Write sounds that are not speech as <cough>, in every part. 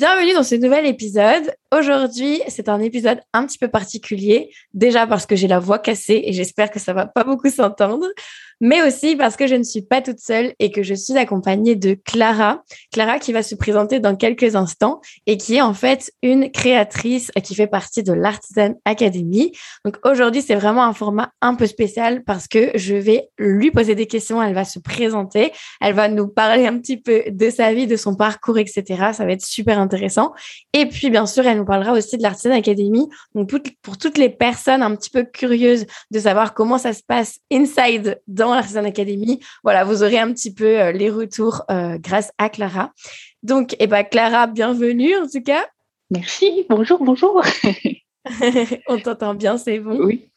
Bienvenue dans ce nouvel épisode. Aujourd'hui, c'est un épisode un petit peu particulier, déjà parce que j'ai la voix cassée et j'espère que ça va pas beaucoup s'entendre, mais aussi parce que je ne suis pas toute seule et que je suis accompagnée de Clara. Clara qui va se présenter dans quelques instants et qui est en fait une créatrice qui fait partie de l'Artisan Academy. Donc aujourd'hui, c'est vraiment un format un peu spécial parce que je vais lui poser des questions, elle va se présenter, elle va nous parler un petit peu de sa vie, de son parcours, etc. Ça va être super intéressant. Et puis, bien sûr, elle nous parlera aussi de l'Artisan Academy. Donc pour toutes les personnes un petit peu curieuses de savoir comment ça se passe inside dans dans l'Artisan Academy. Voilà, vous aurez un petit peu euh, les retours euh, grâce à Clara. Donc, eh ben, Clara, bienvenue en tout cas. Merci, bonjour, bonjour. <laughs> On t'entend bien, c'est bon? Oui.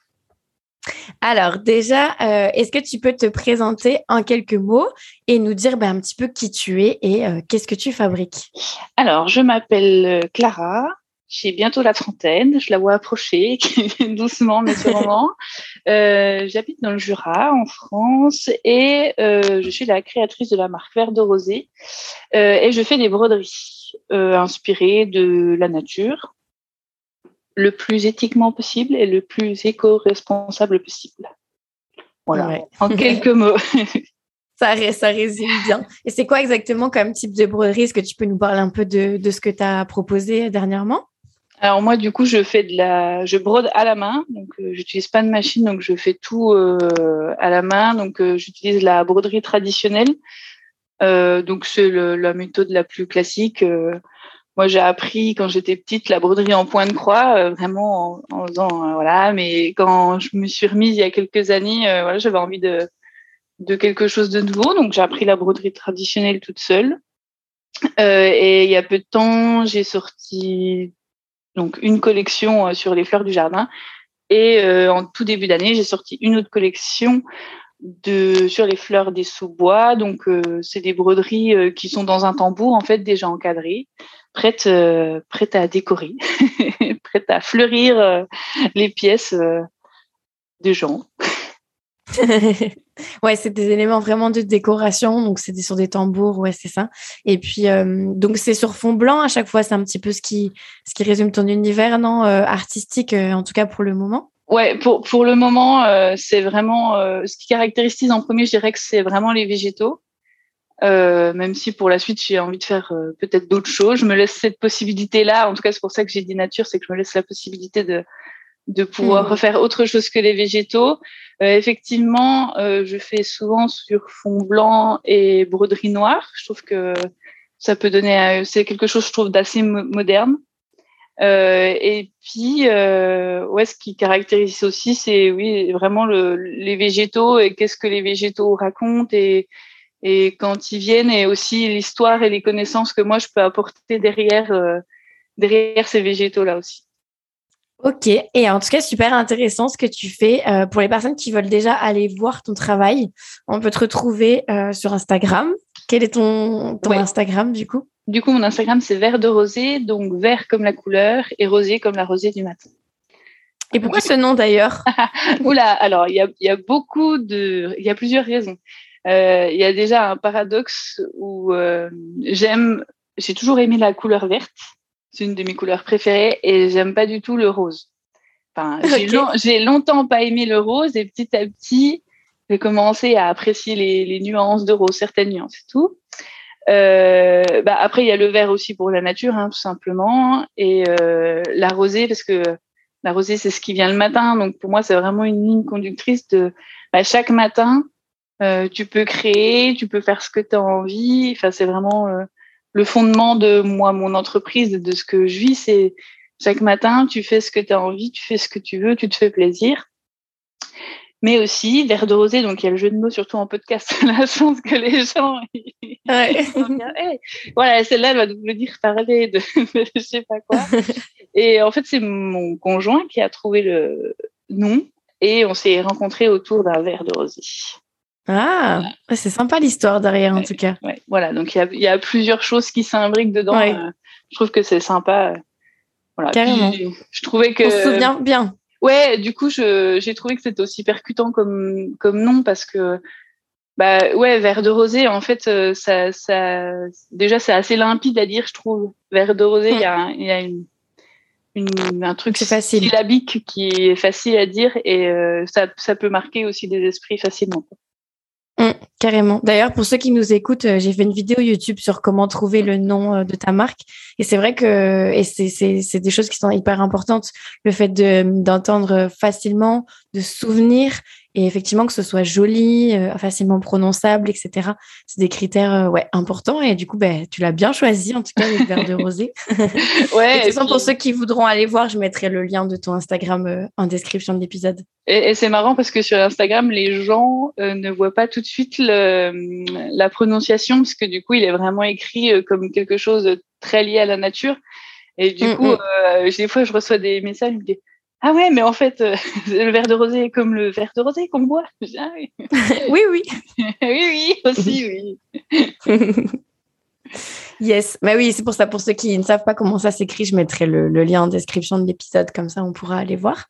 Alors déjà, euh, est-ce que tu peux te présenter en quelques mots et nous dire ben, un petit peu qui tu es et qu'est-ce que tu fabriques? Alors, je m'appelle Clara, j'ai bientôt la trentaine, je la vois approcher <laughs> doucement mais sûrement. Euh, J'habite dans le Jura, en France, et euh, je suis la créatrice de la marque Vert de Rosé. Euh, et je fais des broderies euh, inspirées de la nature, le plus éthiquement possible et le plus éco-responsable possible. Voilà, en <laughs> quelques mots. <laughs> ça, ça résume bien. Et c'est quoi exactement comme type de broderie? Est-ce que tu peux nous parler un peu de, de ce que tu as proposé dernièrement? Alors moi, du coup, je fais de la, je brode à la main, donc euh, j'utilise pas de machine, donc je fais tout euh, à la main. Donc euh, j'utilise la broderie traditionnelle, donc c'est la méthode la plus classique. moi, j'ai appris quand j'étais petite la broderie en point de croix, vraiment en, en faisant voilà. Mais quand je me suis remise il y a quelques années, voilà, j'avais envie de de quelque chose de nouveau, donc j'ai appris la broderie traditionnelle toute seule. et il y a peu de temps, j'ai sorti donc une collection euh, sur les fleurs du jardin. Et euh, en tout début d'année, j'ai sorti une autre collection de sur les fleurs des sous-bois. Donc euh, c'est des broderies qui sont dans un tambour en fait déjà encadrées, prêtes prêtes à décorer, <laughs> prêtes à fleurir les pièces des gens. <laughs> ouais, c'est des éléments vraiment de décoration. Donc, c'est sur des tambours. Ouais, c'est ça. Et puis, euh, donc, c'est sur fond blanc à chaque fois. C'est un petit peu ce qui, ce qui résume ton univers, non euh, Artistique, euh, en tout cas pour le moment? Ouais, pour, pour le moment, c'est vraiment ce qui caractérise en premier, je dirais que c'est vraiment les végétaux. même si pour la suite, j'ai envie de faire peut-être d'autres choses. Je me laisse cette possibilité-là. En tout cas, c'est pour ça que j'ai dit nature, c'est que je me laisse la possibilité de, de pouvoir hmm. refaire autre chose que les végétaux. Euh, effectivement, euh, je fais souvent sur fond blanc et broderie noire. Je trouve que ça peut donner, c'est quelque chose je trouve d'assez moderne. Euh, et puis, euh, ouais, ce qui caractérise aussi, c'est oui vraiment le, les végétaux et qu'est-ce que les végétaux racontent et, et quand ils viennent et aussi l'histoire et les connaissances que moi je peux apporter derrière euh, derrière ces végétaux là aussi. Ok, et en tout cas, super intéressant ce que tu fais. Euh, pour les personnes qui veulent déjà aller voir ton travail, on peut te retrouver euh, sur Instagram. Quel est ton, ton Instagram du coup? Du coup, mon Instagram, c'est vert de rosé, donc vert comme la couleur et rosé comme la rosée du matin. Et pourquoi ce nom d'ailleurs? <laughs> Oula, alors il y a, y a, beaucoup de, il y a plusieurs raisons. Euh, il y a déjà un paradoxe où j'aime, j'ai toujours aimé la couleur verte c'est une de mes couleurs préférées et j'aime pas du tout le rose. Enfin, <laughs> j'ai, longtemps pas aimé le rose et petit à petit, j'ai commencé à apprécier les, nuances de rose, certaines nuances et tout. Euh, bah après, il y a le vert aussi pour la nature, hein, tout simplement, et euh, la rosée parce que la rosée c'est ce qui vient le matin. Donc pour moi, c'est vraiment une ligne conductrice de bah, chaque matin. Euh, tu peux créer, tu peux faire ce que tu as envie. Enfin, c'est vraiment le fondement de moi, mon entreprise, de ce que je vis, c'est chaque matin, tu fais ce que tu as envie, tu fais ce que tu veux, tu te fais plaisir. Mais aussi, verre de rosé, donc il y a le jeu de mots, surtout en podcast, <laughs> la chance que les gens. <laughs> Ouais. voilà, celle-là, elle va nous dire parler de, <laughs> de je sais pas quoi. Et en fait, c'est mon conjoint qui a trouvé le nom et on s'est rencontrés autour d'un verre de rosé. Ah, c'est sympa l'histoire derrière en tout cas. Voilà, donc il y, a, plusieurs choses qui s'imbriquent dedans. Euh, je trouve que c'est sympa. Voilà. Carrément. je trouvais que. On se souvient bien. Ouais, du coup, j'ai trouvé que c'était aussi percutant comme, comme nom parce que Bah ouais, vert de rosé, en fait, ça, ça, déjà, c'est assez limpide à dire, je trouve. Vert de rosé, il y a, y a une, une, un truc facile. syllabique qui est facile à dire et ça, ça peut marquer aussi des esprits facilement. Mmh, carrément. D'ailleurs, pour ceux qui nous écoutent, euh, j'ai fait une vidéo YouTube sur comment trouver le nom euh, de ta marque. Et c'est vrai que et c'est des choses qui sont hyper importantes. Le fait d'entendre facilement, de souvenir et effectivement que ce soit joli, euh, facilement prononçable, etc. C'est des critères euh, ouais, importants et du coup, ben, tu l'as bien choisi en tout cas le verre de rosé. <laughs> ouais. et pour ceux qui voudront aller voir, je mettrai le lien de ton Instagram euh, en description de l'épisode. Et, c'est marrant parce que sur Instagram, les gens ne voient pas tout de suite le, la prononciation parce que du coup, il est vraiment écrit comme quelque chose de très lié à la nature. Et du mm, coup, mm. des fois, je reçois des messages, me ah ouais, mais en fait, euh, <laughs> le verre de rosé est comme le verre de rosé qu'on boit. <laughs> Ah oui. oui, oui. <laughs> oui, oui, aussi, oui. Yes, bah oui, c'est pour ça. Pour ceux qui ne savent pas comment ça s'écrit, je mettrai le, lien en description de l'épisode, comme ça on pourra aller voir.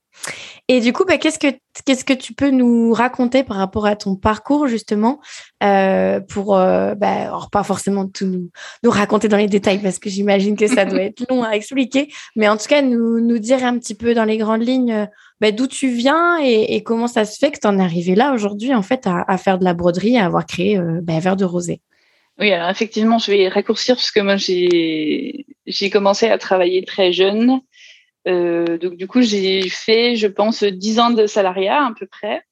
Et du coup, bah, qu'est-ce que qu'est-ce que tu peux nous raconter par rapport à ton parcours justement euh, pour euh, bah, pas forcément tout nous, nous, raconter dans les détails parce que j'imagine que ça doit <laughs> être long à expliquer, mais en tout cas nous, nous dire un petit peu dans les grandes lignes bah, d'où tu viens et, comment ça se fait que tu en es arrivé là aujourd'hui en fait à, faire de la broderie, à avoir créé euh, bah, Verre de Rosé. Oui, alors effectivement, je vais raccourcir parce que moi j'ai j'ai commencé à travailler très jeune. Euh, donc du coup, j'ai fait, je pense, dix ans de salariat à peu près,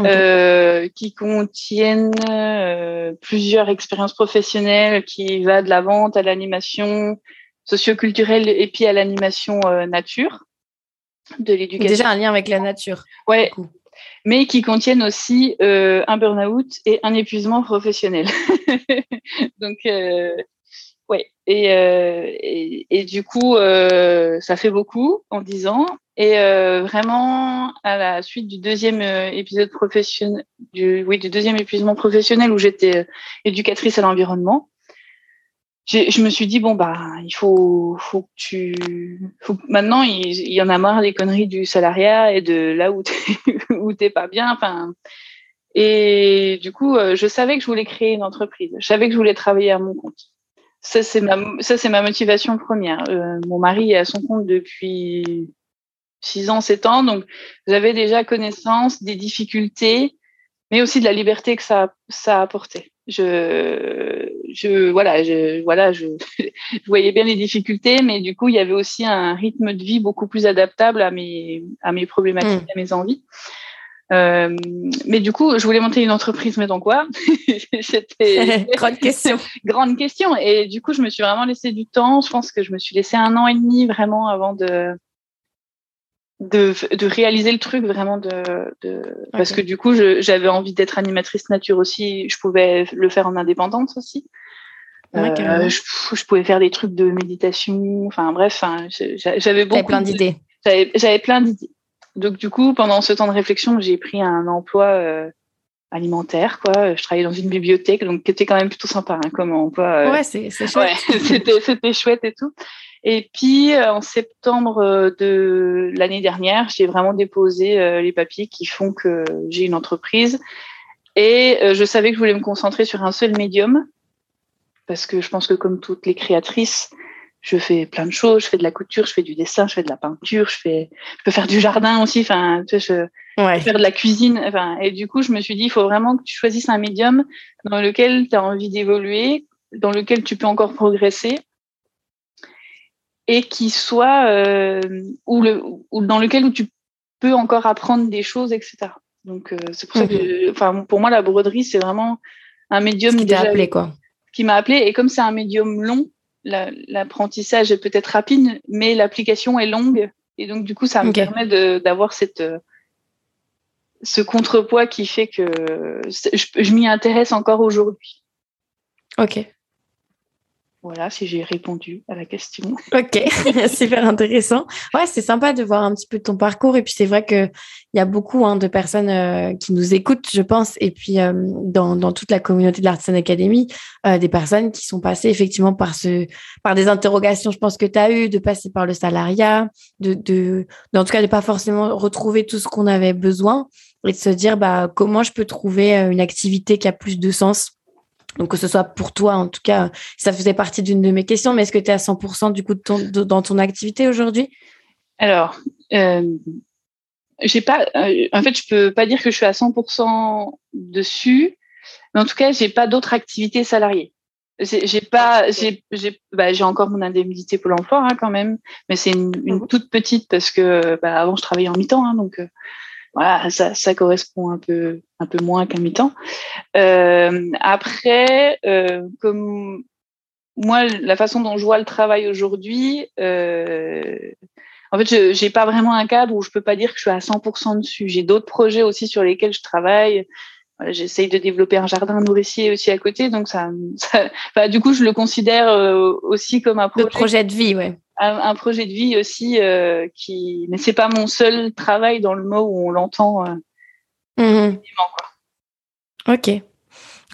euh, qui contiennent euh, plusieurs expériences professionnelles, qui va de la vente à l'animation socioculturelle et puis à l'animation nature de l'éducation. Déjà un lien avec la nature. Ouais mais qui contiennent aussi euh, un burn-out et un épuisement professionnel. <laughs> Donc, euh, ouais. Et, euh, et, du coup, euh, ça fait beaucoup en 10 ans. Et euh, vraiment, à la suite du deuxième épisode professionnel, du, oui, du deuxième épuisement professionnel où j'étais éducatrice à l'environnement, je me suis dit bon bah il faut faut que tu faut maintenant il, y en a marre des conneries du salariat et de là où t'es <laughs> où t'es pas bien enfin. Et du coup euh, je savais que je voulais créer une entreprise. Je savais que je voulais travailler à mon compte. Ça c'est ma ça c'est ma motivation première. Euh, mon mari est à son compte depuis six ans sept ans donc j'avais déjà connaissance des difficultés mais aussi de la liberté que ça ça apportait je, je, voilà, je, voilà, je, <laughs> je, voyais bien les difficultés, mais du coup, il y avait aussi un rythme de vie beaucoup plus adaptable à mes, à mes problématiques, mm. à mes envies. Euh, mais du coup, je voulais monter une entreprise, mais dans quoi <laughs> C'était <laughs> grande question. grande question. Et du coup, je me suis vraiment laissé du temps. Je pense que je me suis laissé un an et demi vraiment avant de de, de, réaliser le truc vraiment de, de... parce que du coup j'avais envie d'être animatrice nature aussi je pouvais le faire en indépendance aussi euh, je, je, pouvais faire des trucs de méditation enfin bref j'avais beaucoup plein d'idées. j'avais plein d'idées. Donc du coup pendant ce temps de réflexion j'ai pris un emploi euh, alimentaire quoi. Je travaillais dans une bibliothèque donc qui était quand même plutôt sympa hein, comme emploi euh, ouais c'est chouette. <laughs> c'était c'était chouette et tout. Et puis, euh, en septembre de l'année dernière, j'ai vraiment déposé euh, les papiers qui font que j'ai une entreprise. Et je savais que je voulais me concentrer sur un seul médium, parce que je pense que comme toutes les créatrices, je fais plein de choses. Je fais de la couture, je fais du dessin, je fais de la peinture, je fais, je peux faire du jardin aussi. Enfin, tu sais, je ouais. faire de la cuisine. Enfin, et du coup, je me suis dit, il faut vraiment que tu choisisses un médium dans lequel tu as envie d'évoluer, dans lequel tu peux encore progresser et qui soit euh, ou le ou dans lequel où tu peux encore apprendre des choses, etc. Donc euh, c'est pour ça que, enfin pour moi la broderie c'est vraiment un médium qui t'a appelé quoi. Qui m'a appelé et comme c'est un médium long, l'apprentissage est peut-être rapide, mais l'application est longue et donc du coup ça me permet d'avoir cette euh, ce contrepoids qui fait que je, je m'y intéresse encore aujourd'hui. Ok. Voilà, si j'ai répondu à la question. <laughs> Ok, <laughs> super intéressant. Ouais, c'est sympa de voir un petit peu ton parcours. Et puis, c'est vrai qu'il y a beaucoup hein, de personnes euh, qui nous écoutent, je pense. Et puis, euh, dans, dans, toute la communauté de l'Artisan Academy, euh, des personnes qui sont passées effectivement par, ce, par des interrogations, je pense que tu as eu, de passer par le salariat, de, de, en tout cas, de pas forcément retrouver tout ce qu'on avait besoin et de se dire bah, comment je peux trouver une activité qui a plus de sens donc que ce soit pour toi, en tout cas, ça faisait partie d'une de mes questions, mais est-ce que tu es à 100% du coup dans ton activité aujourd'hui? Alors, euh, j'ai pas, euh, en fait, je peux pas dire que je suis à 100% dessus, mais en tout cas, j'ai pas d'autres activités salariées. J'ai pas, j'ai, bah, j'ai encore mon indemnité pour l'emploi hein, quand même, mais c'est une, mmh toute petite parce que bah, avant je travaillais en mi-temps, hein, donc euh, voilà, ça, ça correspond un peu, un peu moins qu'un mi-temps. Euh, après, euh, comme moi, la façon dont je vois le travail aujourd'hui, euh, en fait, je n'ai pas vraiment un cadre où je peux pas dire que je suis à 100% dessus. J'ai d'autres projets aussi sur lesquels je travaille. Voilà, J'essaye de développer un jardin nourricier aussi à côté, donc ça, ça bah, du coup, je le considère euh, aussi comme un projet, projet de vie, ouais un, projet de vie aussi euh, qui mais c'est pas mon seul travail dans le mot où on l'entend euh, mmh. ok.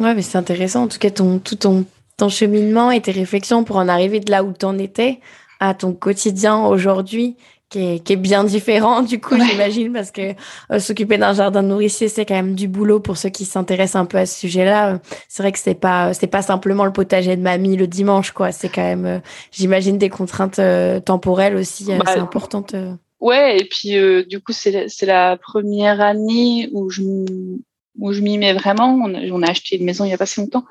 Ouais mais c'est intéressant. En tout cas ton tout ton, ton cheminement et tes réflexions pour en arriver de là où tu en étais à ton quotidien aujourd'hui qui est, qui est, bien différent du coup j'imagine parce que euh, s'occuper d'un jardin nourricier c'est quand même du boulot pour ceux qui s'intéressent un peu à ce sujet-là. C'est vrai que c'est pas c'est pas simplement le potager de mamie le dimanche quoi. C'est quand même euh, j'imagine des contraintes euh, temporelles aussi bah, assez importantes ouais et puis du coup c'est c'est la première année où je où je m'y mets vraiment. On a, on a, acheté une maison il y a pas si longtemps.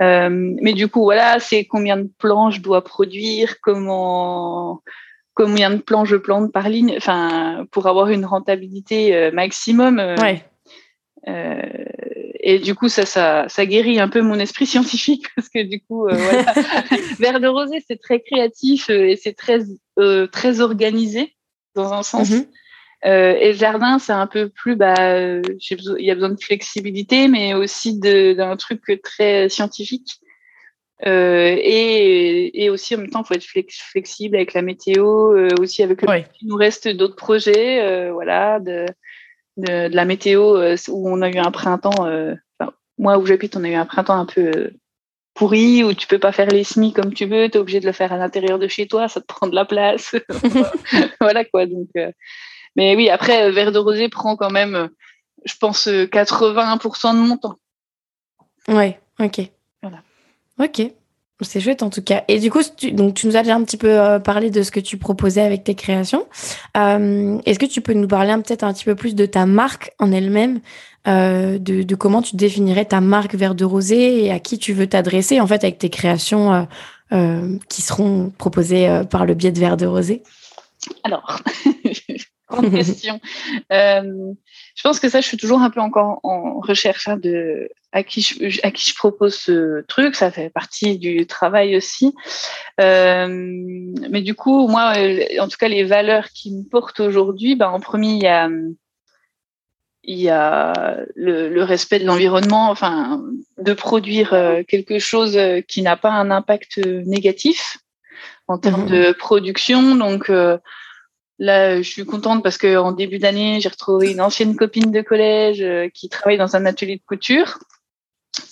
Mais du coup voilà c'est combien de plants je dois produire comment combien de plants je plante par ligne, enfin, pour avoir une rentabilité euh, maximum. Euh, ouais. Euh, et du coup, ça, ça, ça guérit un peu mon esprit <laughs> scientifique parce que du coup, euh, voilà. <laughs> Vert de rosée, c'est très créatif et c'est très, très organisé dans un sens. Mm-hmm. et le jardin, c'est un peu plus, bah, il y a besoin de flexibilité, mais aussi d'un truc très scientifique. Euh, et, et, aussi en même temps, il faut être flexible avec la météo, euh, aussi avec le il nous reste d'autres projets, euh, voilà, de, de, de, la météo où on a eu un printemps. Moi où j'habite, on a eu un printemps un peu pourri où tu peux pas faire les semis comme tu veux, tu es obligé de le faire à l'intérieur de chez toi, ça te prend de la place. <laughs> <laughs> voilà quoi. Donc, mais oui, après, Vert de Rosée prend quand même, je pense, 80% de mon temps. Ouais, ok. Ok, c'est chouette en tout cas. Et du coup, tu, donc, tu nous as déjà un petit peu euh, parlé de ce que tu proposais avec tes créations. Euh, Est-ce que tu peux nous parler peut-être un petit peu plus de ta marque en elle-même, euh, de, comment tu définirais ta marque Vert de Rosé et à qui tu veux t'adresser en fait avec tes créations qui seront proposées par le biais de Vert de Rosé? Alors, <laughs> grande question. Je pense que ça, je suis toujours un peu encore en recherche hein, de à qui je, à qui je propose ce truc. Ça fait partie du travail aussi. Euh, mais du coup, moi, en tout cas, les valeurs qui me portent aujourd'hui, ben, en premier, il y a il y a le, le respect de l'environnement, enfin, de produire euh, quelque chose qui n'a pas un impact négatif en termes mmh. de production. Donc, euh, Là, je suis contente parce qu'en début d'année, j'ai retrouvé une ancienne copine de collège euh, qui travaille dans un atelier de couture.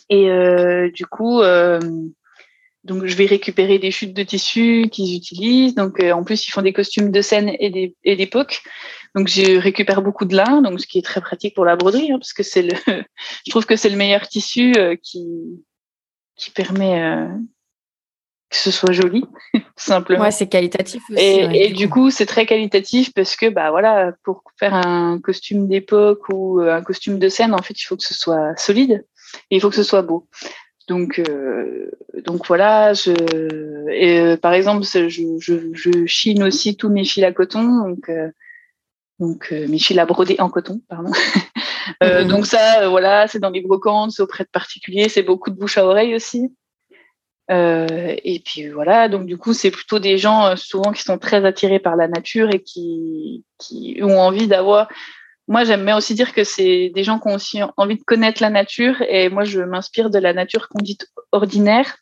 Et euh, du coup, euh, donc je vais récupérer des chutes de tissu qu'ils utilisent. Donc en plus, ils font des costumes de scène et d'époque. Donc je récupère beaucoup de lin, donc ce qui est très pratique pour la broderie, hein, parce que c'est le, <laughs> je trouve que c'est le meilleur tissu qui qui permet que ce soit joli, <laughs> simplement. Ouais, c'est qualitatif aussi. Et, et du coup, c'est très qualitatif parce que, bah voilà, pour faire un costume d'époque ou euh, un costume de scène, en fait, il faut que ce soit solide et il faut que ce soit beau. Donc, euh, donc voilà. Je, et, euh, par exemple, je, je, je, chine aussi tous mes fils à coton, donc, euh, donc mes fils à broder en coton, pardon. Mm-hmm. <laughs> Donc ça, voilà, c'est dans les brocantes, c'est auprès de particuliers, c'est beaucoup de bouche à oreille aussi. Et puis voilà, donc du coup, c'est plutôt des gens souvent qui sont très attirés par la nature et qui, qui ont envie d'avoir. Moi, j'aime bien aussi dire que c'est des gens qui ont aussi envie de connaître la nature. Et moi, je m'inspire de la nature qu'on dit ordinaire.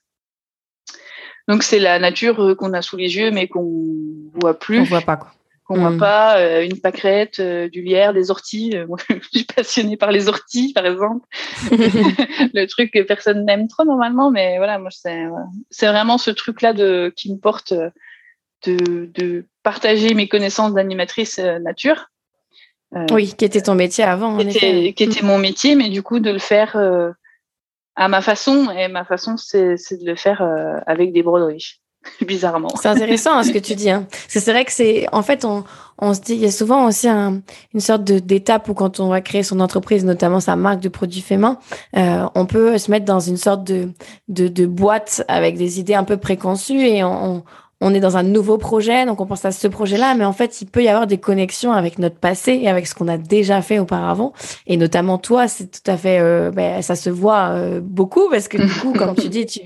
Donc c'est la nature qu'on a sous les yeux, mais qu'on voit plus. On voit pas quoi qu'on voit hmm. pas euh, une pâquerette, euh, du lierre, des orties. Euh, moi, <laughs> je suis passionnée par les orties, par exemple. <laughs> le truc que personne n'aime trop normalement, mais voilà, moi, c'est c'est vraiment ce truc-là de qui me porte de, de partager mes connaissances d'animatrice nature. Oui, qui était ton métier avant. Qui, était, qui était, mon métier, mais du coup de le faire à ma façon. Et ma façon, c'est de le faire avec des broderies. <laughs> bizarrement. C'est intéressant hein, ce que tu dis. Hein. Parce que c'est vrai que c'est, en fait, on, on se dit, il y a souvent aussi un, une sorte d'étape où quand on va créer son entreprise, notamment sa marque de produits faits main, euh, on peut se mettre dans une sorte de, de, de, boîte avec des idées un peu préconçues et on, on est dans un nouveau projet, donc on pense à ce projet-là, mais en fait, il peut y avoir des connexions avec notre passé et avec ce qu'on a déjà fait auparavant. Et notamment toi, c'est tout à fait, euh, ben, ça se voit euh, beaucoup parce que du coup, comme tu <laughs> dis, tu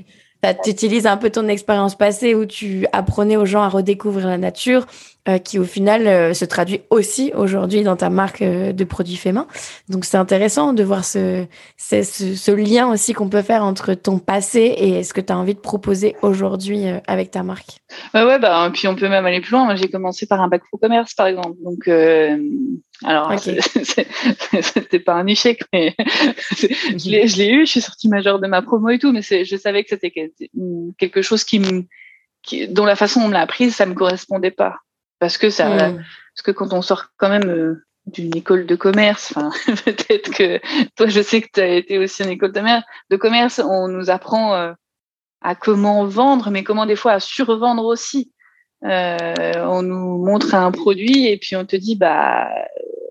tu utilises un peu ton expérience passée où tu apprenais aux gens à redécouvrir la nature, euh, qui au final euh, se traduit aussi aujourd'hui dans ta marque euh, de produits faits main. Donc c'est intéressant de voir ce, ce, ce lien aussi qu'on peut faire entre ton passé et ce que tu as envie de proposer aujourd'hui avec ta marque. Ouais, ouais, bah, puis on peut même aller plus loin. J'ai commencé par un bac pro commerce, par exemple. Donc, alors, <laughs> c'était pas un échec, mais <laughs> je l'ai eu. Je suis sortie majeure de ma promo et tout, mais je savais que c'était quelque chose qui me, qui, dont la façon dont on me l'a apprise, ça me correspondait pas parce que ça, parce que quand on sort quand même euh, d'une école de commerce, <laughs> peut-être que toi, je sais que tu as été aussi en école de commerce, on nous apprend euh, à comment vendre, mais comment des fois à survendre aussi. Euh, on nous montre un produit et puis on te dit bah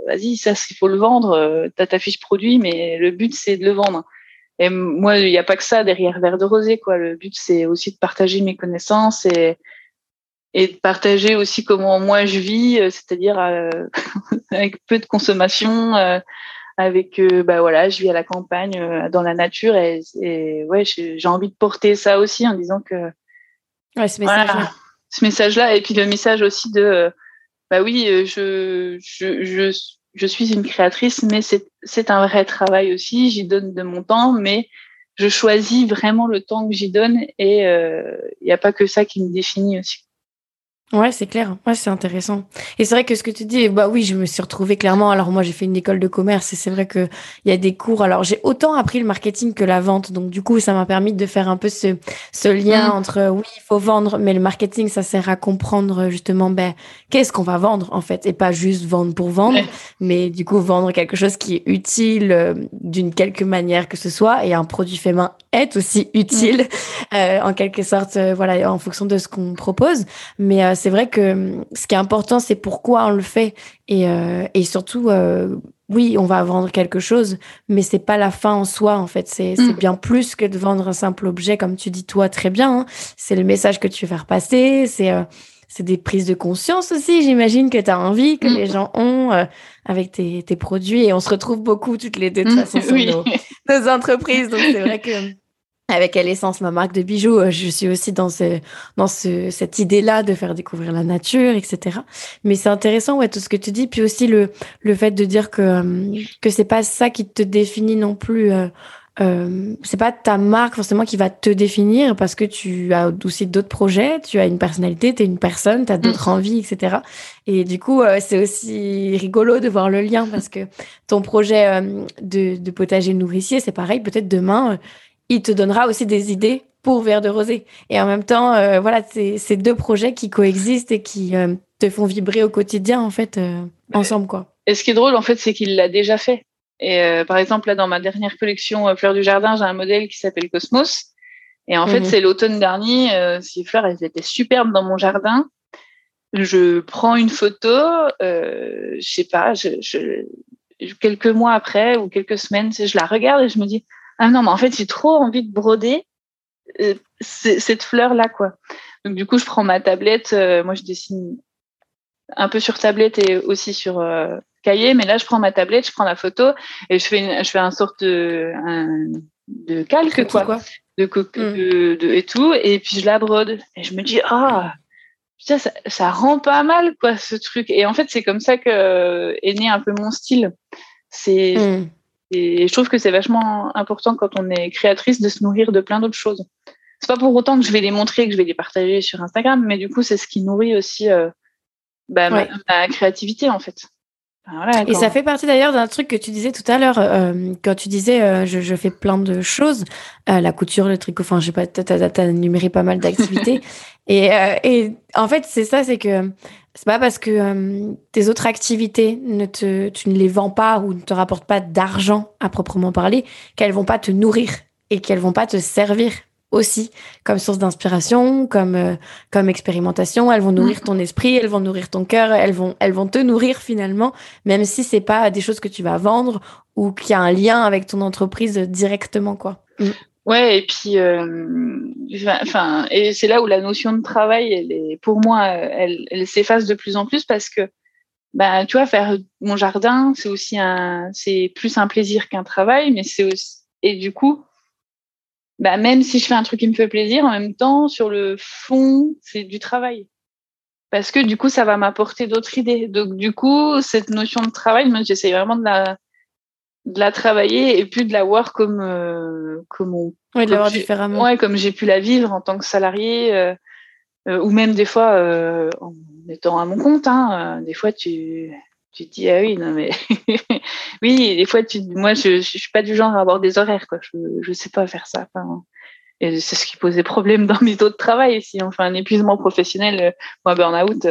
vas-y ça il faut le vendre tu as ta fiche produit mais le but c'est de le vendre. Et moi il n'y a pas que ça derrière verre de rosé quoi. Le but c'est aussi de partager mes connaissances et et de partager aussi comment moi je vis, euh, c'est-à-dire euh, <laughs> avec peu de consommation, euh, avec bah voilà, je vis à la campagne, dans la nature et, et ouais, j'ai envie de porter ça aussi en disant que ouais, ce message-là, ce message-là et puis le message aussi de bah oui, je je je, je suis une créatrice, mais c'est c'est un vrai travail aussi. J'y donne de mon temps, mais je choisis vraiment le temps que j'y donne et il n'y a pas que ça qui me définit aussi. Ouais, c'est clair. Ouais, c'est intéressant. Et c'est vrai que ce que tu dis, bah oui, je me suis retrouvée clairement. Alors moi, j'ai fait une école de commerce et c'est vrai que il y a des cours. Alors j'ai autant appris le marketing que la vente. Donc du coup, ça m'a permis de faire un peu ce, ce lien mm. entre oui, il faut vendre, mais le marketing, ça sert à comprendre justement, ben, qu'est-ce qu'on va vendre en fait, et pas juste vendre pour vendre, mais du coup vendre quelque chose qui est utile euh, d'une quelque manière que ce soit. Et un produit fait main est aussi utile mm. euh, en quelque sorte, euh, voilà, en fonction de ce qu'on propose. Mais c'est vrai que hum, ce qui est important, c'est pourquoi on le fait. Et, euh, et surtout, euh, oui, on va vendre quelque chose, mais c'est pas la fin en soi, en fait. C'est mm. bien plus que de vendre un simple objet, comme tu dis toi très bien. Hein. C'est le message que tu veux faire passer. C'est euh, c'est des prises de conscience aussi, j'imagine, que tu as envie, que mm. les gens ont avec tes, tes, produits. Et on se retrouve beaucoup toutes les deux, de toute mm. façon, <laughs> sur nos, nos entreprises. Donc, c'est vrai que avec l'essence, ma marque de bijoux, euh, je suis aussi dans ce, dans ce, cette idée-là de faire découvrir la nature, etc. Mais c'est intéressant, ouais, tout ce que tu dis. Puis aussi le, le fait de dire que, euh, que c'est pas ça qui te définit non plus. Euh, euh, c'est pas ta marque forcément qui va te définir parce que tu as aussi d'autres projets, tu as une personnalité, tu es une personne, tu as d'autres mm. envies, etc. Et du coup, c'est aussi rigolo de voir le lien parce que ton projet de, de potager nourricier, c'est pareil, peut-être demain, il te donnera aussi des idées pour Verre de Rosé. Et en même temps, euh, voilà, c'est deux projets qui coexistent et qui euh, te font vibrer au quotidien, en fait, euh, ensemble, quoi. Et ce qui est drôle, en fait, c'est qu'il l'a déjà fait. Et par exemple, là, dans ma dernière collection Fleurs du Jardin, j'ai un modèle qui s'appelle Cosmos. Et en fait, mhm. c'est l'autonne dernier. ces fleurs, elles étaient superbes dans mon jardin. Je prends une photo, je sais pas, je, quelques mois après ou quelques semaines, je la regarde et je me dis, ah non, mais en fait, j'ai trop envie de broder euh, cette fleur-là, quoi. Donc, du coup, je prends ma tablette. Euh, moi, je dessine un peu sur tablette et aussi sur euh, cahier, mais là, je prends ma tablette, je prends la photo et je fais, je fais un sorte de, de calque, quoi. quoi. Hmm. De, de, et tout. Et puis, je la brode. Et je me dis, ah, putain, ça, ça rend pas mal, quoi, ce truc. Et en fait, c'est comme ça que est né un peu mon style. C'est. Hmm. Et je trouve que c'est vachement important quand on est créatrice de se nourrir de plein d'autres choses. c'est pas pour autant que je vais les montrer, que je vais les partager sur Instagram, mais du coup, c'est ce qui nourrit aussi bah, ma, créativité en fait. Et ça fait partie d'ailleurs d'un truc que tu disais tout à l'heure, quand tu disais je, je, fais plein de choses, la couture, le tricot, enfin, j'ai pas, t'as énuméré pas mal d'activités. <laughs> et, et en fait, c'est ça, c'est que c'est pas parce que euh, tes autres activités ne te, tu ne les vends pas ou ne te rapportent pas d'argent à proprement parler qu'elles vont pas te nourrir et qu'elles vont pas te servir aussi comme source d'inspiration, comme euh, comme expérimentation. Elles vont nourrir ton esprit, elles vont nourrir ton cœur, elles vont elles vont te nourrir finalement, même si c'est pas des choses que tu vas vendre ou qui a un lien avec ton entreprise directement quoi. Mm. Ouais, et puis, euh, enfin, et c'est là où la notion de travail, elle est, pour moi, elle, elle s'efface de plus en plus parce que, bah, tu vois, faire mon jardin, c'est aussi un, c'est plus un plaisir qu'un travail, mais c'est aussi, et du coup, bah, même si je fais un truc qui me fait plaisir, en même temps, sur le fond, c'est du travail. Parce que du coup, ça va m'apporter d'autres idées. Donc, du coup, cette notion de travail, moi, j'essaie vraiment de la, de la travailler et puis de la voir comme euh, comme on de la voir différemment ouais comme j'ai pu la vivre en tant que salarié euh, euh, ou même des fois en étant à mon compte hein, des fois tu tu te dis ah oui non mais <laughs> oui des fois tu moi je, je, suis pas du genre à avoir des horaires quoi je je sais pas faire ça enfin, et c'est ce qui posait problème dans mes autres de travail si on fait un épuisement professionnel ou un burn out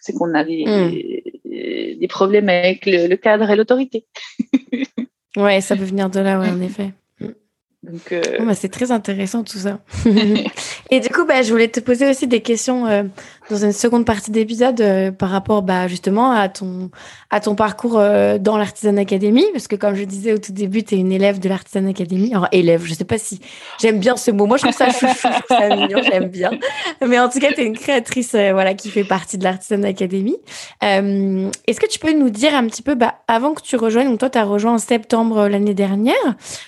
c'est qu'on a des, hmm. des, problèmes avec le cadre et l'autorité <laughs> Ouais, ça peut venir de là, ouais, en effet. Donc, euh, bah, c'est très intéressant tout ça. <laughs> et du coup, bah, je voulais te poser aussi des questions euh, dans une seconde partie d'épisode euh, par rapport bah, justement à ton, à ton parcours dans l'Artisan Academy. Parce que comme je disais au tout début, tu es une élève de l'Artisan Academy. Alors, élève, je sais pas si j'aime bien ce mot. Moi, je trouve ça chouchou, je trouve ça mignon, j'aime bien. Mais en tout cas, tu es une créatrice voilà, qui fait partie de l'Artisan Academy. Est-ce que tu peux nous dire un petit peu, bah, avant que tu rejoignes, donc toi, tu as rejoint en septembre l'année dernière.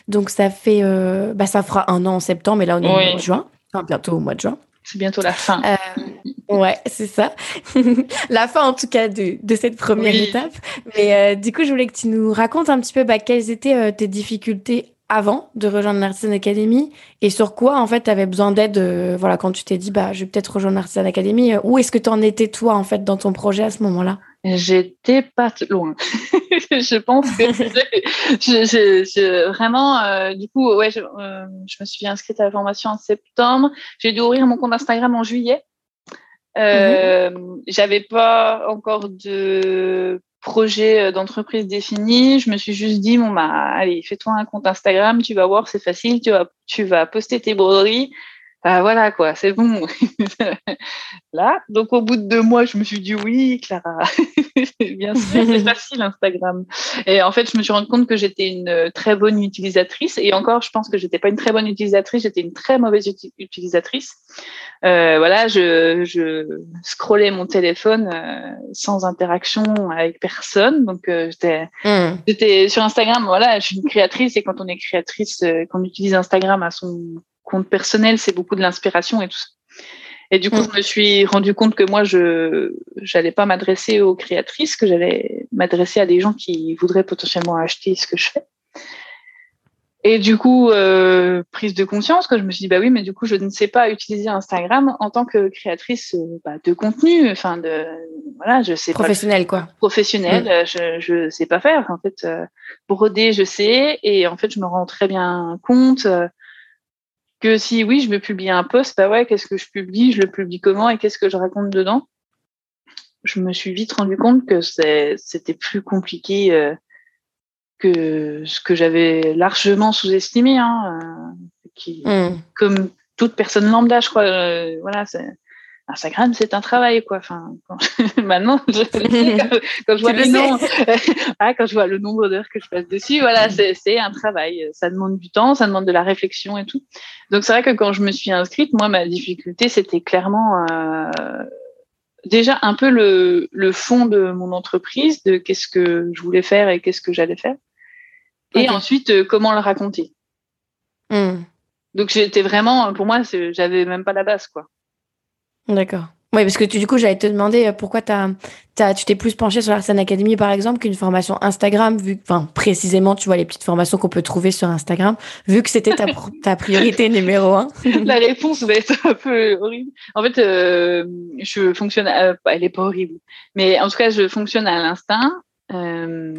Donc, ça fait euh, bah, ça fera un an en septembre, mais là, on est de juin. Enfin, bientôt au mois de juin. C'est bientôt la fin. Euh, ouais, c'est ça. <laughs> la fin, en tout cas, de, de cette première étape. Mais euh, du coup, je voulais que tu nous racontes un petit peu bah, quelles étaient tes difficultés avant de rejoindre l'Artisan Academy et sur quoi en fait tu avais besoin d'aide voilà quand tu t'es dit bah je vais peut-être rejoindre l'Artisan Academy où est-ce que tu en étais toi en fait dans ton projet à ce moment-là? J'étais pas loin. <laughs> je pense que <laughs> je, vraiment, euh, du coup, ouais, euh, je, me suis inscrite à la formation en septembre. J'ai dû ouvrir mon compte Instagram en juillet. Euh, mhm. J'avais pas encore de projet d'entreprise défini. Je me suis juste dit, bon, bah, allez, fais-toi un compte Instagram, tu vas voir, c'est facile, tu vas, tu vas poster tes broderies ah voilà quoi, c'est bon. <laughs> Là, donc au bout de deux mois, je me suis dit oui, Clara, <laughs> bien sûr, c'est <laughs> facile Instagram. Et en fait, je me suis rendu compte que j'étais une très bonne utilisatrice. Et encore, je pense que j'étais pas une très bonne utilisatrice, j'étais une très mauvaise utilisatrice. Euh, voilà, je, je scrollais mon téléphone euh, sans interaction avec personne. Donc euh, j'étais, hmm. j'étais sur Instagram. Voilà, je suis une créatrice et quand on est créatrice, qu'on utilise Instagram à son compte personnel, c'est beaucoup de l'inspiration et tout ça. Et du coup, mm. je me suis rendu compte que moi, je n'allais pas m'adresser aux créatrices, que j'allais m'adresser à des gens qui voudraient potentiellement acheter ce que je fais. Et du coup, euh, prise de conscience, que je me suis dit, bah oui, mais du coup, je ne sais pas utiliser Instagram en tant que créatrice euh, bah, de contenu, enfin de voilà, je sais professionnel quoi. Professionnel, mm. je je sais pas faire. En fait, euh, broder, je sais, et en fait, je me rends très bien compte que si oui, je veux publier un post, bah ouais, qu'est-ce que je publie, je le publie comment et qu'est-ce que je raconte dedans? Je me suis vite rendu compte que c'était plus compliqué euh, que ce que j'avais largement sous-estimé. Hein, euh, qui, hmm. Comme toute personne lambda, je crois, euh, voilà, c'est Instagram, c'est un travail, quoi. Enfin, <laughs> maintenant, <laughs> je... quand, je vois le nombre, <laughs> ah, quand je vois le nombre d'heures que je passe dessus, voilà, c'est un travail. Ça demande du temps, ça demande de la réflexion et tout. Donc, c'est vrai que quand je me suis inscrite, moi, ma difficulté, c'était clairement euh, déjà un peu le, le fond de mon entreprise, de qu'est-ce que je voulais faire et qu'est-ce que j'allais faire. Et ensuite, euh, comment le raconter. Hmm. Donc, j'étais vraiment, pour moi, j'avais même pas la base, quoi. D'accord. Oui, parce que tu, du coup, j'allais te demander pourquoi as, as, tu t'es plus penché sur l'Artisan Academy, par exemple, qu'une formation Instagram, vu enfin, précisément, tu vois, les petites formations qu'on peut trouver sur Instagram, vu que c'était ta, <laughs> ta priorité numéro un. La réponse va être un peu horrible. En fait, euh, je fonctionne, euh, elle est pas horrible, mais en tout cas, je fonctionne à l'instinct. Euh,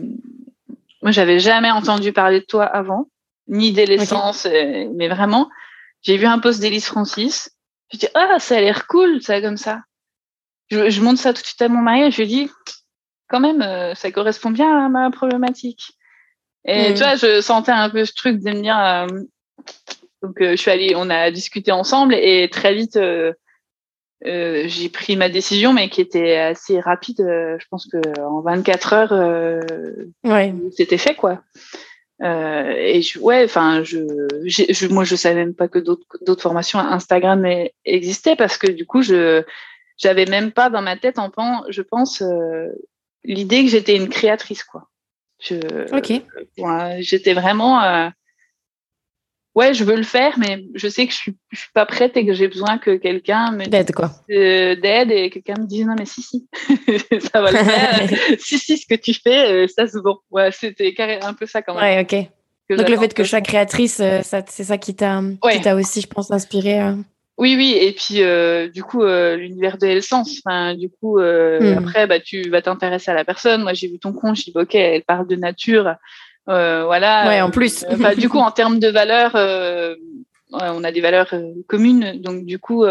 moi, j'avais jamais entendu parler de toi avant, ni d'Élessence, euh, mais vraiment, j'ai vu un post d'Élise Francis. Je dis, ah, ça a l'air cool, ça, comme ça. Je, je, montre ça tout de suite à mon mari et je lui dis, quand même, euh, ça correspond bien à ma problématique. Et mm. tu vois, je sentais un peu ce truc de me dire, euh, donc euh, je suis allée, on a discuté ensemble et très vite, euh, j'ai pris ma décision, mais qui était assez rapide. je pense que en 24 heures, ouais. c'était fait, quoi. Euh, et je, ouais, enfin, je, je, moi, je savais même pas que d'autres, formations Instagram existaient parce que du coup, je, j'avais même pas dans ma tête, en pan, je pense, euh, l'idée que j'étais une créatrice, quoi. Je, ok. Ouais, j'étais vraiment, euh, ouais, je veux le faire, mais je sais que je suis, je suis pas prête et que j'ai besoin que quelqu'un me d'aide quoi, euh, d'aide et quelqu'un me dise non mais si si, <laughs> ça va le faire, <laughs> si si ce que tu fais, euh, ça se vend. Ouais, c'était un peu ça quand même. Ouais, ok. Donc le fait que je sois créatrice, euh, c'est ça qui t'a, ouais. aussi, je pense, inspiré. Euh... Oui, oui, et puis euh, du coup l'univers de l'essence. Enfin, du coup mm. après, bah tu vas t'intéresser à la personne. Moi, j'ai vu ton compte, je dis ok, elle parle de nature. Euh, voilà. Ouais, en plus. Enfin, du coup, en <laughs> termes de valeurs, euh, ouais, on a des valeurs euh, communes, donc du coup,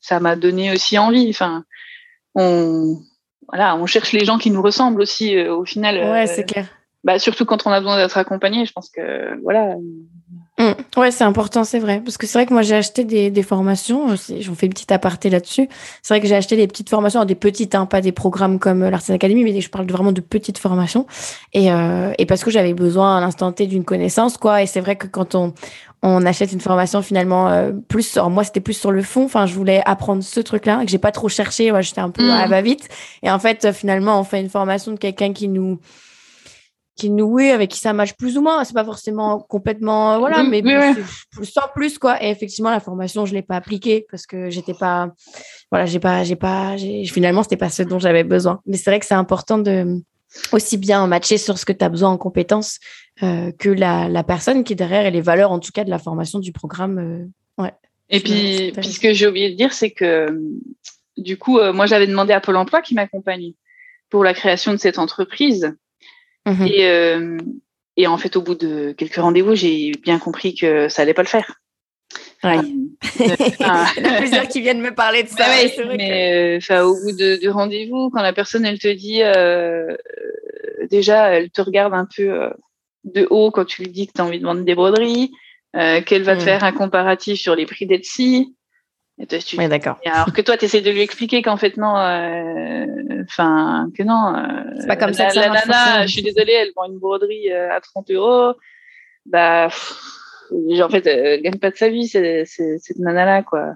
ça m'a donné aussi envie. Enfin, on, voilà, on cherche les gens qui nous ressemblent aussi. au final. Ouais, c'est clair. Bah, surtout quand on a besoin d'être accompagné, je pense que voilà. Mmh. Ouais, c'est important, c'est vrai. Parce que c'est vrai que moi, j'ai acheté des, des formations. J'en fais une petite aparté là-dessus. C'est vrai que j'ai acheté des petites formations, des petites, hein, pas des programmes comme l'Artisan Academy, mais je parle vraiment de petites formations. Et, euh, et parce que j'avais besoin à l'instant T d'une connaissance, quoi. Et c'est vrai que quand on, on achète une formation finalement euh, plus sur moi c'était plus sur le fond enfin je voulais apprendre ce truc là que j'ai pas trop cherché ouais, j'étais un peu mmh. à va vite et en fait finalement on fait une formation de quelqu'un qui nous qui noué avec qui ça marche plus ou moins. C'est pas forcément complètement voilà mais oui, oui. Plus, sans plus quoi. Et effectivement la formation je l'ai pas appliquée parce que j'étais pas voilà j'ai pas j'ai pas finalement c'était pas ce dont j'avais besoin. Mais c'est vrai que c'est important de aussi bien matcher sur ce que tu as besoin en compétences euh, que la, la personne qui est derrière et les valeurs en tout cas de la formation du programme euh, ouais. Et puis puis ce que j'ai oublié de dire c'est que du coup euh, moi j'avais demandé à Pôle Emploi qui m'accompagne pour la création de cette entreprise Mmh. Et, euh, et en fait, au bout de quelques rendez-vous, j'ai bien compris que ça allait pas le faire. Ouais. <laughs> Enfin, Il y a plusieurs qui viennent me parler de ça. Ouais, mais que... euh, au bout de, de rendez-vous, quand la personne elle te dit euh, déjà, elle te regarde un peu euh, de haut quand tu lui dis que tu as envie de vendre des broderies, euh, qu'elle va te mmh. faire un comparatif sur les prix d'Etsy. Tu, oui, d'accord. Alors que toi, tu essaies de lui expliquer qu'en fait, non, enfin, que non. c'est pas comme la, ça que ça la marche nana, je suis désolée, elle vend une broderie à 30 euros. Bah, pff, en fait, elle gagne pas de sa vie, c'est, c'est, cette nana-là, quoi.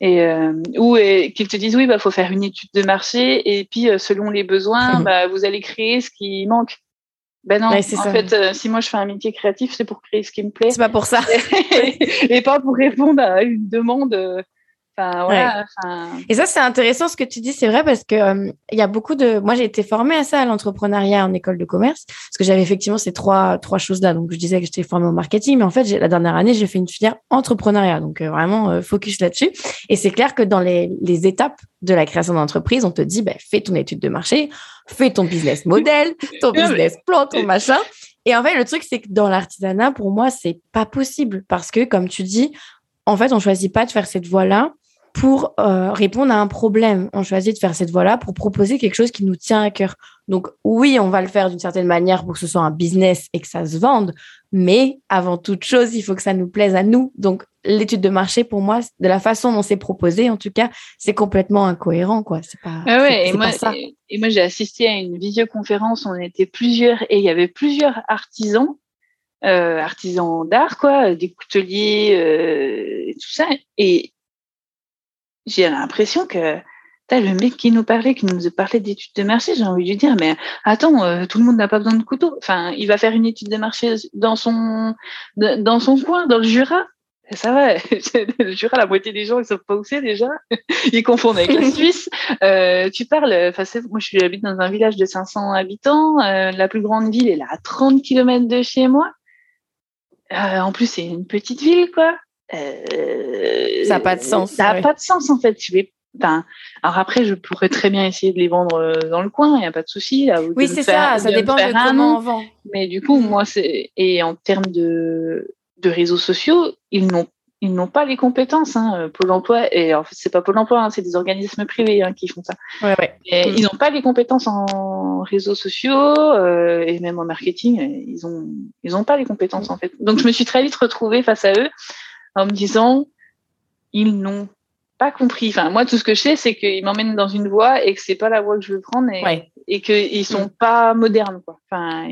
Et, euh, ou qu'ils te disent, oui, bah, faut faire une étude de marché, et puis, euh, selon les besoins, mmh. <laughs> bah, vous allez créer ce qui manque. Ben non, ouais, en ça. fait, euh, si moi je fais un métier créatif, c'est pour créer ce qui me plaît. C'est pas pour ça. et, <laughs> et pas pour répondre à une demande. Enfin, voilà, ouais. Et ça, c'est intéressant ce que tu dis, c'est vrai, parce que il euh, y a beaucoup de. Moi, j'ai été formée à ça, à l'entrepreneuriat en école de commerce, parce que j'avais effectivement ces trois, trois choses-là. Donc, je disais que j'étais formée au marketing, mais en fait, la dernière année, j'ai fait une filière entrepreneuriat. Donc, euh, vraiment, euh, focus là-dessus. Et c'est clair que dans les, les étapes de la création d'entreprise, on te dit, bah, fais ton étude de marché, fais ton business <laughs> model, ton business plan, ton machin. Et en fait, le truc, c'est que dans l'artisanat, pour moi, c'est pas possible parce que, comme tu dis, en fait, on choisit pas de faire cette voie-là pour euh, répondre à un problème. On choisit de faire cette voie-là pour proposer quelque chose qui nous tient à cœur. Donc oui, on va le faire d'une certaine manière pour que ce soit un business et que ça se vende, mais avant toute chose, il faut que ça nous plaise à nous. Donc l'étude de marché, pour moi, de la façon dont c'est proposé, en tout cas, c'est complètement incohérent, quoi. C'est pas. Ah ouais, et moi, et, et moi, j'ai assisté à une visioconférence. On était plusieurs et il y avait plusieurs artisans. Euh, artisans d'art, quoi, des couteliers, euh, tout ça. Et j'ai l'impression que as le mec qui nous parlait, qui nous parlait d'études de marché, j'ai envie de lui dire, mais attends, euh, tout le monde n'a pas besoin de couteau. Enfin, il va faire une étude de marché dans son, dans son coin, dans le Jura. ça va, <laughs> je jure, la moitié des gens, ils savent pas où c'est déjà. <laughs> Ils confondent avec la <laughs> Suisse. Euh, tu parles, enfin, moi, je habite dans un village de 500 habitants. Euh, la plus grande ville, est à 30 km de chez moi. Euh, en plus, c'est une petite ville, quoi. Euh, ça n'a pas de sens. Ça n'a pas de sens, en fait. Je vais Enfin, alors après, je pourrais très bien essayer de les vendre euh, dans le coin, il n'y a pas de souci. Oui, c'est ça, ça dépend de comment on vend. Mais du coup, moi, c'est et en termes de, de réseaux sociaux, ils n'ont ils n'ont pas les compétences. Hein, Pôle Emploi et en fait, c'est pas Pôle Emploi, hein, c'est des organismes privés hein, qui font ça. Ouais, ouais. Et mm. Ils n'ont pas les compétences en réseaux sociaux euh, et même en marketing. Ils ont ils ont pas les compétences en fait. Donc je me suis très vite retrouvée face à eux en me disant ils n'ont pas compris. Enfin, moi, tout ce que je sais, c'est qu'ils m'emmènent dans une voie et que c'est pas la voie que je veux prendre et, et qu'ils sont mm. pas modernes, quoi. Enfin,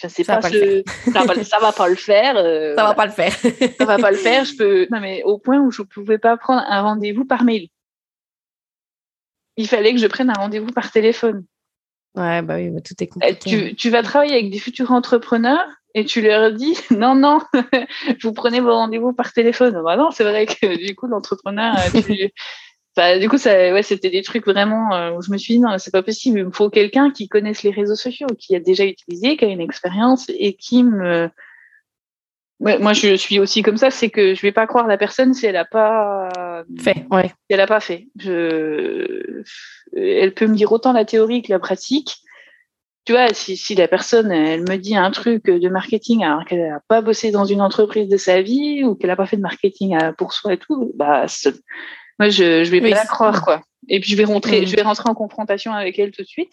pas, ce... <laughs> ça, va, ça va pas le faire. Euh, ça va pas le faire. ça va pas le faire. Je peux, <laughs> non, mais au point où je pouvais pas prendre un rendez-vous par mail. Il fallait que je prenne un rendez-vous par téléphone. Ouais, bah oui, tout est compliqué. Tu, tu vas travailler avec des futurs entrepreneurs et tu leur dis <laughs> non, non, <laughs> vous prenez vos rendez-vous par téléphone. Bah non, c'est vrai que du coup, l'entrepreneur, tu... <laughs> bah, du coup, ça, ouais, c'était des trucs vraiment euh, où je me suis dit non, c'est pas possible. Il me faut quelqu'un qui connaisse les réseaux sociaux, qui a déjà utilisé, qui a une expérience et qui me. Ouais, moi, je suis aussi comme ça, c'est que je vais pas croire la personne si elle a pas fait. Ouais. Si elle a pas fait. Je... Elle peut me dire autant la théorie que la pratique tu vois, si, si la personne, elle me dit un truc de marketing alors qu'elle n'a pas bossé dans une entreprise de sa vie ou qu'elle n'a pas fait de marketing pour soi et tout, bah, moi, je, je vais pas la croire, quoi. Et puis, je vais rentrer, mm. je vais rentrer en confrontation avec elle tout de suite.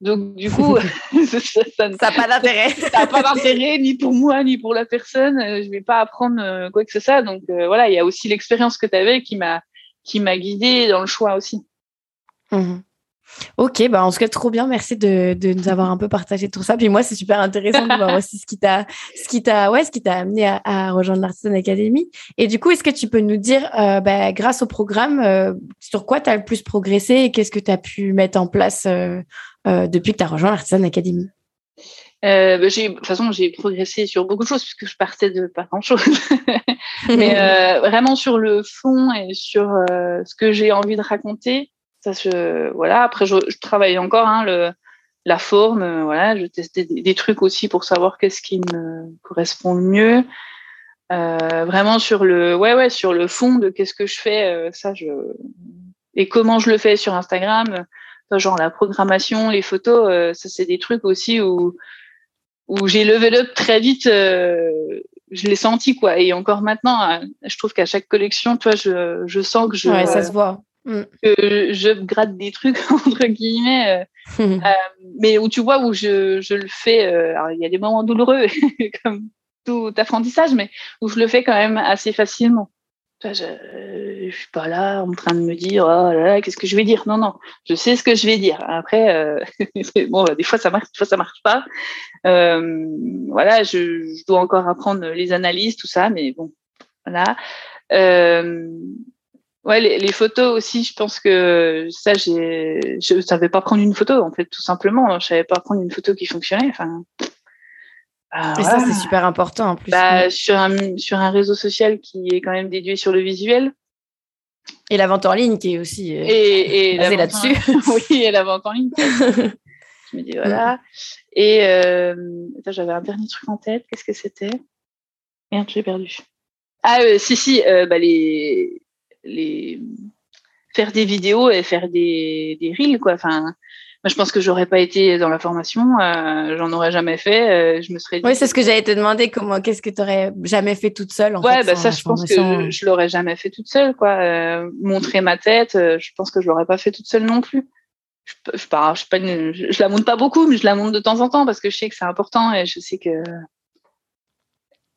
Donc, du coup, <laughs> <laughs> ça n'a pas d'intérêt. <laughs> ça n'a pas d'intérêt, ni pour moi, ni pour la personne. Je vais pas apprendre euh, quoi que ce soit. Donc, euh, voilà, il y a aussi l'expérience que tu avais qui m'a, qui m'a guidée dans le choix aussi. Mmh. Ok, bah en tout cas, trop bien. Merci de, de, nous avoir un peu partagé tout ça. Puis moi, c'est super intéressant de voir aussi ce qui t'a, ce qui t'a, ouais, ce qui t'a amené à, à rejoindre l'Artisan Academy. Et du coup, est-ce que tu peux nous dire, euh, bah, grâce au programme, euh, sur quoi tu as le plus progressé et qu'est-ce que tu as pu mettre en place euh, depuis que tu as rejoint l'Artisan Academy? Euh, bah, j'ai, de toute façon, j'ai progressé sur beaucoup de choses puisque je partais de pas grand chose. <laughs> Mais <laughs> euh, vraiment sur le fond et sur ce que j'ai envie de raconter, ça, je, voilà. Après, je, je travaille encore hein, le, la forme. Euh, voilà, je testais des, des, trucs aussi pour savoir qu'est-ce qui me correspond le mieux. Euh, vraiment sur le, ouais, ouais, sur le fond de qu'est-ce que je fais. Euh, ça, je et comment je le fais sur Instagram. Genre la programmation, les photos, euh, ça c'est des trucs aussi où où j'ai levé up très vite. je l'ai senti quoi. Et encore maintenant, je trouve qu'à chaque collection, toi, je, je sens que je. Ouais, ça se voit Mm. que je gratte des trucs <laughs> entre guillemets euh, <laughs> euh, mais où tu vois où je, je le fais euh, alors il y a des moments douloureux <laughs> comme tout apprentissage mais où je le fais quand même assez facilement. Je, je suis pas là en train de me dire oh là là qu'est-ce que je vais dire? Non non je sais ce que je vais dire. Après euh, bon des fois ça marche des fois ça marche pas. Euh, voilà je, je, dois encore apprendre les analyses tout ça mais bon voilà. Euh, Ouais, les, les, photos aussi, je pense que ça, j'ai, je savais pas prendre une photo, en fait, tout simplement. Je savais pas prendre une photo qui fonctionnait. Enfin, Et ça, c'est super important en plus. Bah, sur, un, sur un réseau social qui est quand même déduit sur le visuel. Et la vente en ligne qui est aussi euh, et, et basée là-dessus. <laughs> oui, et la vente en ligne. je me dis, voilà. Et euh, j'avais un dernier truc en tête. Qu'est-ce que c'était? Merde, j'ai perdu. Ah, euh, si, si, euh, bah, les les faire des vidéos et faire des, des reels quoi enfin moi, je pense que j'aurais pas été dans la formation, euh, j'en aurais jamais fait. Euh, je me serais. Dit... Oui, c'est ce que j'allais te demander. Comment, qu'est-ce que tu aurais jamais fait toute seule en Ouais, fait, bah ça, je pense que je, je l'aurais jamais fait toute seule, quoi. Euh, montrer ma tête, euh, je pense que je l'aurais pas fait toute seule non plus. Je, je, je, je, la monte pas beaucoup, mais je la monte de temps en temps parce que je sais que c'est important et je sais que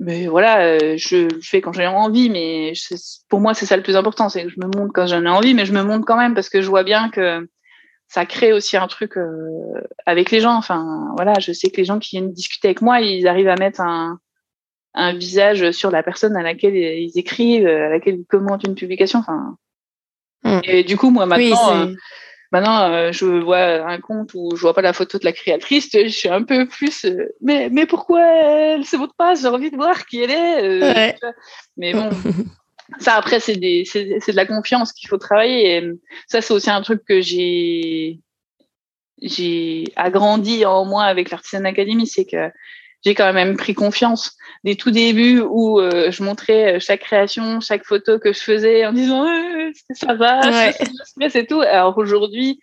mais voilà, euh, je, je, fais quand j'ai envie, mais je, pour moi, c'est ça le plus important, c'est que je me montre quand j'en ai envie, mais je me montre quand même parce que je vois bien que ça crée aussi un truc euh, avec les gens. Enfin, voilà, je sais que les gens qui viennent discuter avec moi, ils arrivent à mettre un, un visage sur la personne à laquelle ils écrivent, à laquelle ils commentent une publication. Enfin, mmh. et du coup, moi maintenant, oui, Maintenant, je vois un compte où je vois pas la photo de la créatrice, je suis un peu plus. mais, mais pourquoi elle se vote pas? J'ai envie de voir qui elle est. Mais bon, <laughs> ça après, c'est de la confiance qu'il faut travailler. Et ça, c'est aussi un truc que j'ai j'ai agrandi en moi avec l'Artisan Academy, c'est que j'ai quand même pris confiance des tout débuts où euh, je montrais chaque création, chaque photo que je faisais en disant ça va, c'est tout. Alors aujourd'hui,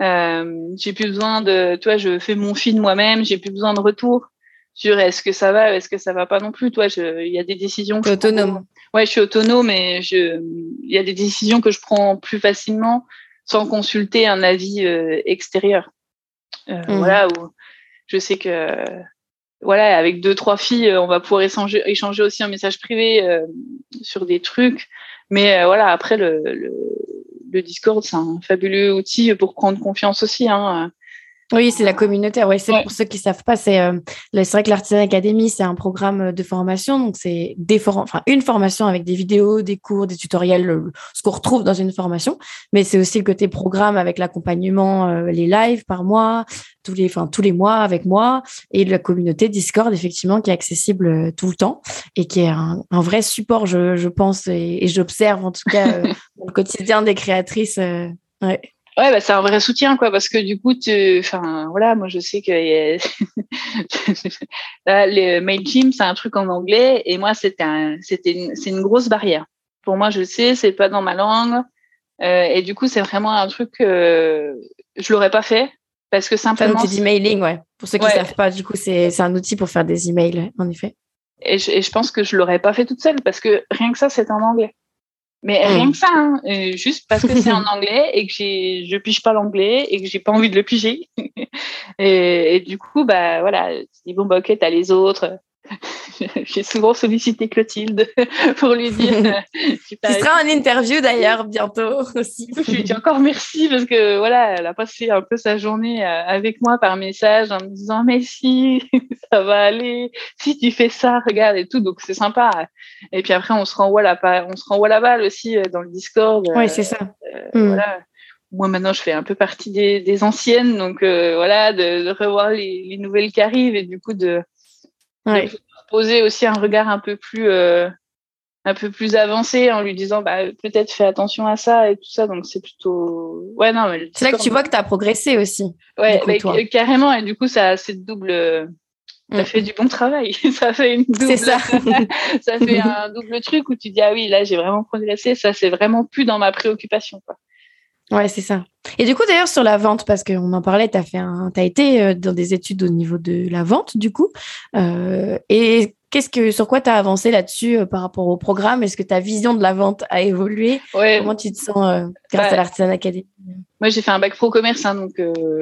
euh, j'ai plus besoin de, toi, je fais mon film moi-même, j'ai plus besoin de retour sur est-ce que ça va, est-ce que ça va pas non plus. Toi, il y a des décisions. Que autonome. ouais, je suis autonome, mais je, il y a des décisions que je prends plus facilement sans consulter un avis euh, extérieur. Euh, mmh. Voilà, où je sais que voilà, avec deux, trois filles, euh, on va pouvoir échanger, aussi un message privé euh, sur des trucs. Mais voilà, après, le, le, le Discord, c'est un fabuleux outil pour prendre confiance aussi. Hein. Oui, c'est la communauté. Ouais, c'est pour ceux qui savent pas, c'est euh, c'est vrai que l'Artisan Academy, c'est un programme de formation, donc c'est des enfin une formation avec des vidéos, des cours, des tutoriels, ce qu'on retrouve dans une formation. Mais c'est aussi le côté programme avec l'accompagnement, euh, les lives par mois, tous les, enfin tous les mois avec moi et la communauté Discord effectivement qui est accessible euh, tout le temps et qui est un, un vrai support, je, je pense et, j'observe en tout cas <laughs> dans le quotidien des créatrices. ouais. Ouais, bah, c'est un vrai soutien, quoi, parce que du coup, tu, enfin, voilà, moi, je sais que <laughs> là, le Mailchimp, c'est un truc en anglais, et moi, c'était un, c'était, c'est une grosse barrière. Pour moi, je sais, c'est pas dans ma langue, euh, et du coup, c'est vraiment un truc, euh, je l'aurais pas fait, parce que simplement. C'est un outil d'emailing, ouais. Pour ceux qui ne savent pas, du coup, c'est, c'est un outil pour faire des emails, en effet. Et je, et je pense que je l'aurais pas fait toute seule, parce que rien que ça, c'est en anglais. Mais rien que ça, hein, euh, juste parce que c'est en <laughs> anglais et que j'ai, je pige pas l'anglais et que j'ai pas envie de le piger. <laughs> et, et, du coup, bah voilà, tu dis bon bah ok, t'as les autres. <laughs> J'ai souvent sollicité Clotilde <laughs> pour lui dire. tu seras en interview d'ailleurs bientôt aussi. Je lui dis encore merci parce que voilà, elle a passé un peu sa journée euh, avec moi par message en me disant mais si <laughs> ça va aller, si tu fais ça, regarde et tout. Donc c'est sympa. Et puis après on se renvoie la on se renvoie la balle aussi euh, dans le Discord. Oui, c'est ça. Euh, hmm. Voilà moi maintenant je fais un peu partie des, des anciennes donc euh, voilà de, de revoir les, les, nouvelles qui arrivent et du coup de, ouais. poser aussi un regard un peu plus euh, un peu plus avancé en lui disant bah peut-être fais attention à ça et tout ça donc c'est plutôt ouais non c'est là que tu vois que tu as progressé aussi ouais coup, carrément et du coup ça c'est double ça mm. fait du bon travail <laughs> ça fait une double ça. <laughs> ça fait <laughs> un double truc où tu dis ah oui là j'ai vraiment progressé ça c'est vraiment plus dans ma préoccupation quoi Ouais, c'est ça. Et du coup, d'ailleurs, sur la vente, parce qu'on en parlait, tu as, fait un, as été euh, dans des études au niveau de la vente, du coup. Euh, et qu'est-ce que, sur quoi tu as avancé là-dessus euh, par rapport au programme? Est-ce que ta vision de la vente a évolué? Ouais. Comment tu te sens euh, grâce ouais. à l'Artisan Academy? Moi, j'ai fait un bac pro commerce. Hein, donc,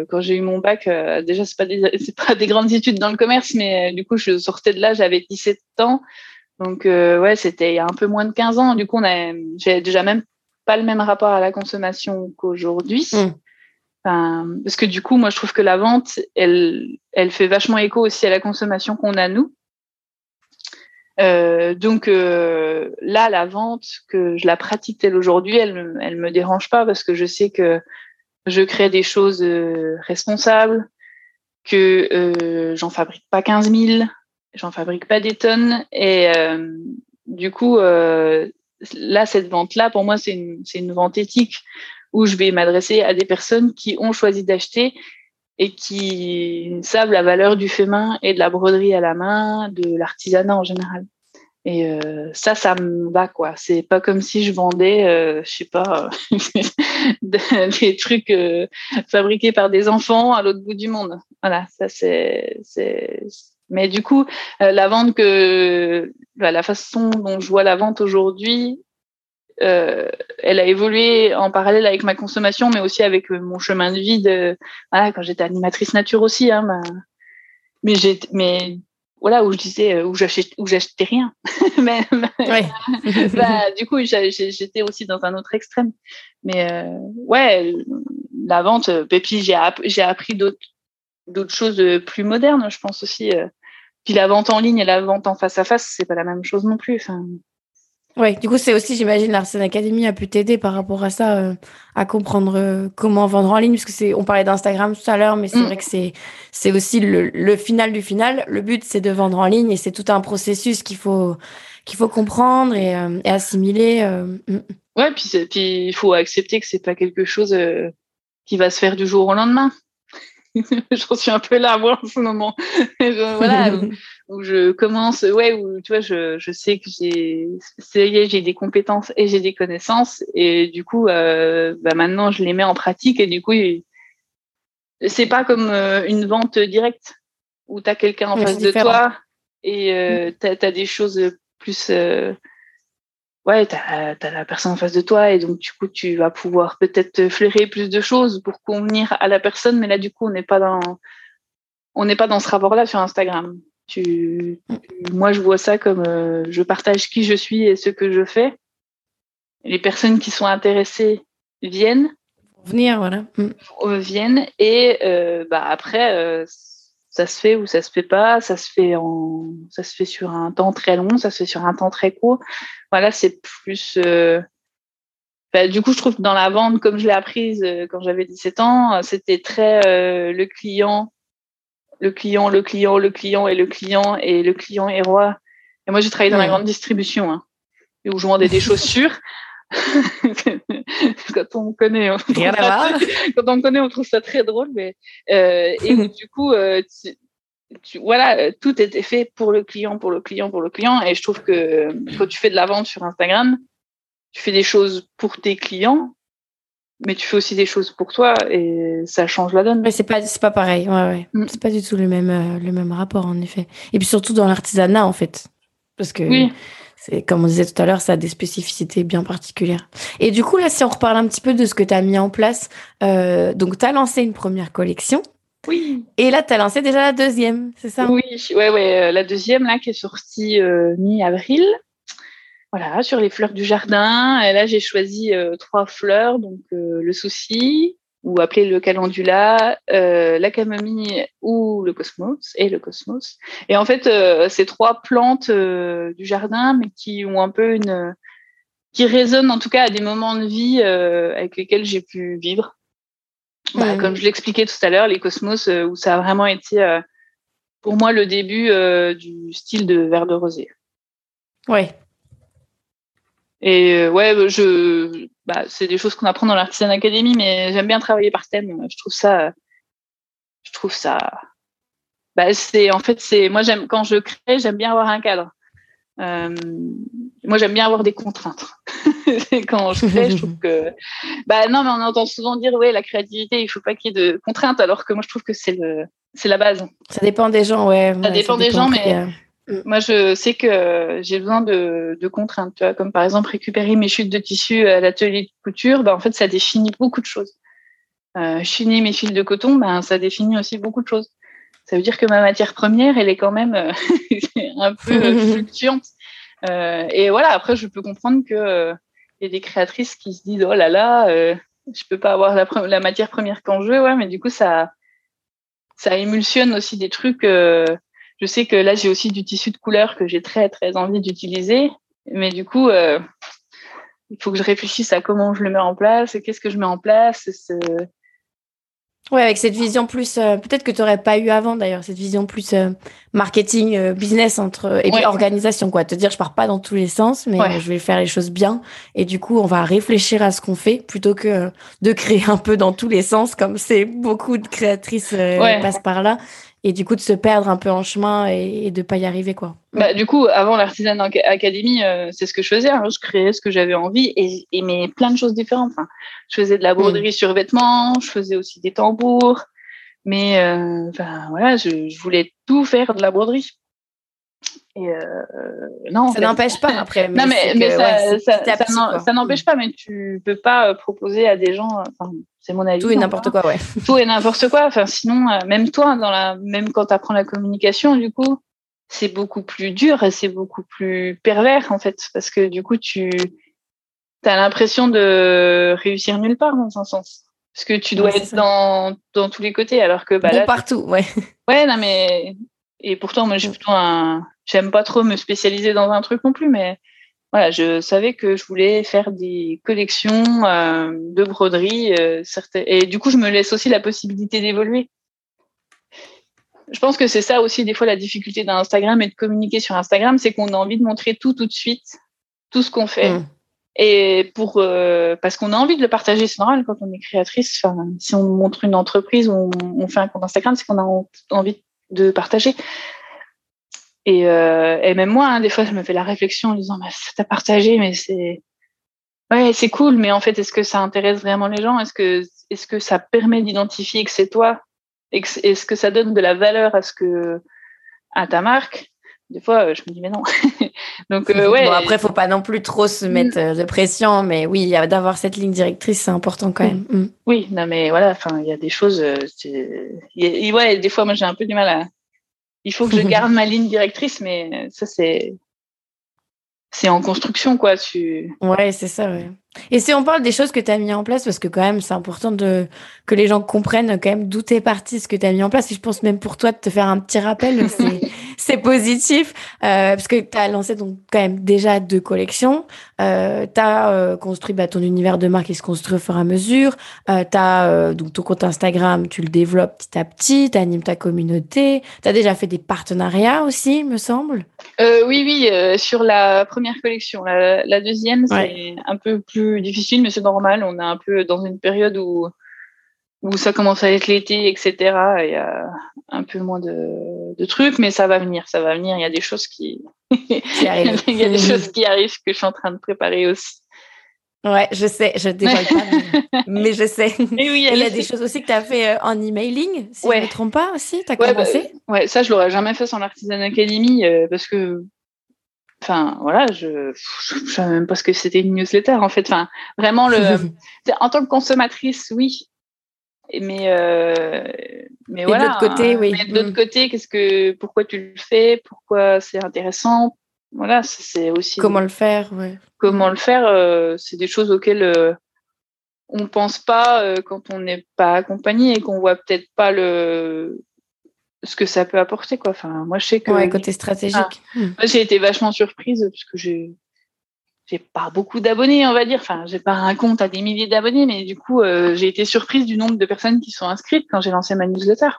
quand j'ai eu mon bac, déjà, pas, des, pas des grandes études dans le commerce, mais du coup, je sortais de là, j'avais 17 ans. Donc, ouais, c'était il y a un peu moins de 15 ans. Du coup, on a, j'ai déjà même pas le même rapport à la consommation qu'aujourd'hui. Mmh. Enfin, parce que du coup, moi, je trouve que la vente, elle, elle fait vachement écho aussi à la consommation qu'on a nous. Euh, donc euh, là, la vente, que je la pratique telle aujourd'hui, elle, elle me dérange pas parce que je sais que je crée des choses euh, responsables, que j'en fabrique pas 15 000, j'en fabrique pas des tonnes, et du coup, là, cette vente-là, pour moi, c'est une, une vente éthique où je vais m'adresser à des personnes qui ont choisi d'acheter et qui savent la valeur du fait main et de la broderie à la main, de l'artisanat en général. Et euh, ça, ça me va quoi. C'est pas comme si je vendais, euh, je sais pas, <laughs> des trucs euh, fabriqués par des enfants à l'autre bout du monde. Voilà, ça c'est, mais du coup, euh, la vente que bah, la façon dont je vois la vente aujourd'hui, euh, elle a évolué en parallèle avec ma consommation, mais aussi avec euh, mon chemin de vie. De, voilà, quand j'étais animatrice nature aussi, hein, ma, mais j'ai, mais voilà où je disais euh, où j'achetais où j'achetais rien. <laughs> mais <laughs> bah, du coup, j'étais aussi dans un autre extrême. Mais euh, ouais, la vente, Pépi, j'ai j'ai appris d'autres d'autres choses plus modernes, je pense aussi. Puis la vente en ligne et la vente en face à face, c'est pas la même chose non plus. Enfin, Ouais, du coup, c'est aussi, j'imagine, l'Arsène Academy a pu t'aider par rapport à ça, euh, à comprendre euh, comment vendre en ligne, parce que c'est, on parlait d'Instagram tout à l'heure, mais c'est mm. vrai que c'est, c'est aussi le, le, final du final. Le but, c'est de vendre en ligne et c'est tout un processus qu'il faut, qu'il faut comprendre et, euh, et assimiler. Mm. Ouais, puis, puis il faut accepter que c'est pas quelque chose qui va se faire du jour au lendemain. <laughs> J'en suis un peu là, moi, en ce moment. <laughs> voilà, où je commence, ouais, où tu vois, je, je sais que j'ai, j'ai des compétences et j'ai des connaissances, et du coup, euh, bah maintenant, je les mets en pratique, et du coup, c'est pas comme euh, une vente directe où tu as quelqu'un en face de toi et euh, mm. tu as, des choses plus. Ouais, tu as, la personne en face de toi, et donc, du coup, tu vas pouvoir peut-être flairer plus de choses pour convenir à la personne, mais là, du coup, on n'est pas dans. On n'est pas dans ce rapport-là sur Instagram. Tu, moi, je vois ça comme euh, je partage qui je suis et ce que je fais. Les personnes qui sont intéressées viennent. Venir, voilà. Mm. Euh, viennent et euh, bah, après, ça se fait ou ça se fait pas. Ça se fait en, ça se fait sur un temps très long, ça se fait sur un temps très court. Voilà, c'est plus. Bah, du coup, je trouve que dans la vente, comme je l'ai apprise quand j'avais 17 ans, c'était très le client le client, le client, le client et le client et le client est roi. Et moi, j'ai travaillé dans la grande distribution hein, où je vendais des <laughs> chaussures. <laughs> quand on me connaît, on Rien à quand on connaît, on trouve ça très drôle. Mais euh, et <laughs> du coup, euh, tu, voilà, tout était fait pour le client, pour le client, pour le client. Et je trouve que quand tu fais de la vente sur Instagram, tu fais des choses pour tes clients, mais tu fais aussi des choses pour toi et ça change la donne. Mais c'est pas c'est pas pareil, ouais, ouais. Mm. C'est pas du tout le même euh, le même rapport en effet. Et puis surtout dans l'artisanat en fait, parce que c'est comme on disait tout à l'heure, ça a des spécificités bien particulières. Et du coup là, si on reparle un petit peu de ce que tu as mis en place, euh, donc tu as lancé une première collection. Oui. Et là, tu as lancé déjà la deuxième, c'est ça? Oui, ouais, ouais, euh, la deuxième là qui est sortie mi-avril voilà, sur les fleurs du jardin. Et là, j'ai choisi euh, trois fleurs, donc euh, le souci, ou appelé le calendula, euh, la camomille ou le cosmos, et le cosmos. Et en fait, ces trois plantes du jardin, mais qui ont un peu une, qui résonnent en tout cas à des moments de vie avec lesquels j'ai pu vivre. Bah, comme je l'expliquais tout à l'heure, les cosmos, où ça a vraiment été pour moi le début du style de verre de rosé. Ouais, et euh, ouais, je, bah, c'est des choses qu'on apprend dans l'Artisan Academy, mais j'aime bien travailler par thème. Je trouve ça, je trouve ça. Bah, c'est en fait, c'est moi j'aime quand je crée, j'aime bien avoir un cadre. Euh, moi, j'aime bien avoir des contraintes. <laughs> quand je crée, je trouve que, bah non, mais on entend souvent dire, ouais, la créativité, il faut pas qu'il y ait de contraintes, alors que moi, je trouve que c'est le, c'est la base. Ça dépend des gens, ouais. Ça dépend des gens, mais. Moi, je sais que j'ai besoin de, contraintes, tu vois, comme par exemple récupérer mes chutes de tissu à l'atelier de couture. Ben, en fait, ça définit beaucoup de choses. Euh, chiner mes fils de coton, ben, ça définit aussi beaucoup de choses. Ça veut dire que ma matière première, elle est quand même euh, <laughs> un peu <laughs> fluctuante. Euh, et voilà, après, je peux comprendre que euh, y a des créatrices qui se disent oh là là, euh, je peux pas avoir la, la matière première quand je veux, ouais, mais du coup, ça, ça émulsionne aussi des trucs je sais que là, j'ai aussi du tissu de couleur que j'ai très, très envie d'utiliser. Mais du coup, euh, il faut que je réfléchisse à comment je le mets en place et qu'est-ce que je mets en place. Ouais, avec cette vision plus, euh, peut-être que tu n'aurais pas eu avant d'ailleurs, cette vision plus euh, marketing, business entre et puis organisation quoi. Te dire, je pars pas dans tous les sens, mais je vais faire les choses bien. Et du coup, on va réfléchir à ce qu'on fait plutôt que de créer un peu dans tous les sens, comme c'est beaucoup de créatrices passent par là et du coup de se perdre un peu en chemin et, de pas y arriver quoi. Bah, du coup, avant l'Artisan Academy, euh, c'est ce que je faisais. Hein. Je créais ce que j'avais envie et, et, mais plein de choses différentes. Enfin, je faisais de la broderie mm. sur vêtements, je faisais aussi des tambours, mais euh, enfin voilà, je, je, voulais tout faire de la broderie. Et euh, non, ça n'empêche pas après. Mais non, mais, mais ça, ça, ça n'empêche pas, mais tu peux pas proposer à des gens. Enfin, c'est mon avis. Tout et n'importe quoi, ouais. Tout et n'importe quoi. Enfin, sinon, euh, même toi, dans la, même quand tu apprends la communication, du coup, c'est beaucoup plus dur et c'est beaucoup plus pervers, en fait, parce que du coup, tu as l'impression de réussir nulle part, dans un sens. Parce que tu dois être dans, dans tous les côtés, alors que bah, partout, ouais. Ouais, non, mais et pourtant, moi, j'ai plutôt un. J'aime pas trop me spécialiser dans un truc non plus, mais voilà, je savais que je voulais faire des collections de broderie, et du coup, je me laisse aussi la possibilité d'évoluer. Je pense que c'est ça aussi des fois la difficulté d'Instagram et de communiquer sur Instagram, c'est qu'on a envie de montrer tout tout de suite, tout ce qu'on fait. Mm. Et pour euh, parce qu'on a envie de le partager, c'est normal quand on est créatrice. Enfin, si on montre une entreprise ou on, fait un compte Instagram, c'est qu'on a envie de partager. Et, euh, et même moi, hein, des fois, je me fais la réflexion en disant, bah, t'as partagé, mais c'est ouais, c'est cool, mais en fait, est-ce que ça intéresse vraiment les gens? Est-ce que est-ce que ça permet d'identifier que c'est toi? Est-ce que ça donne de la valeur à ce que à ta marque? Des fois, euh, je me dis, mais non. <laughs> Donc, euh, ouais. Bon, après, faut pas non plus trop se mettre euh, de pression, mais oui, d'avoir cette ligne directrice, c'est important quand même. Mm. Oui, non, mais voilà, enfin, il y a des choses. ouais, des fois, moi, j'ai un peu du mal à. Il faut que je garde <laughs> ma ligne directrice, mais ça, c'est. C'est en construction, quoi. Tu... Ouais, c'est ça, ouais. Et si on parle des choses que tu as mis en place, parce que quand même, c'est important de, que les gens comprennent quand même d'où t'es parti, ce que tu as mis en place. Et je pense même pour toi de te faire un petit rappel, c'est <laughs> positif, euh, parce que tu as lancé donc quand même déjà deux collections. Euh, tu as euh, construit bah, ton univers de marque qui se construit au fur et à mesure. Euh, tu as euh, donc ton compte Instagram, tu le développes petit à petit, tu animes ta communauté. Tu as déjà fait des partenariats aussi, me semble? oui, oui, sur la première collection. La, la deuxième, c'est un peu plus difficile, mais c'est normal. On est un peu dans une période où, où ça commence à être l'été, etc. Il y a un peu moins de, de, trucs, mais ça va venir, ça va venir. Il y a des choses qui, arrivent. <laughs> Il y a des choses qui arrivent que je suis en train de préparer aussi. Ouais, je sais, je dévoile pas, mais, je sais. <laughs> Et oui, il y a des choses aussi que tu as fait euh, en emailing, si je ne me trompe pas aussi, tu as ouais, bah, commencé Ouais, ça je l'aurais jamais fait sans l'Artisan Academy euh, parce que Enfin, voilà, je ne savais même pas ce que c'était une newsletter, en fait. Enfin, vraiment, le, <laughs> en tant que consommatrice, oui. Mais, euh, mais voilà. De l'autre côté, oui. Mais de l'autre mm. côté, qu'est-ce que, pourquoi tu le fais? Pourquoi c'est intéressant? Voilà, c'est aussi. Comment le faire, ouais. Comment le faire euh, C'est des choses auxquelles euh, on pense pas euh, quand on n'est pas accompagné et qu'on voit peut-être pas le ce que ça peut apporter quoi. Enfin, moi je sais que ouais, côté stratégique. Moi j'ai été vachement surprise parce que j'ai j'ai pas beaucoup d'abonnés, on va dire. Enfin, j'ai pas un compte à des milliers d'abonnés, mais du coup, euh, j'ai été surprise du nombre de personnes qui sont inscrites quand j'ai lancé ma newsletter.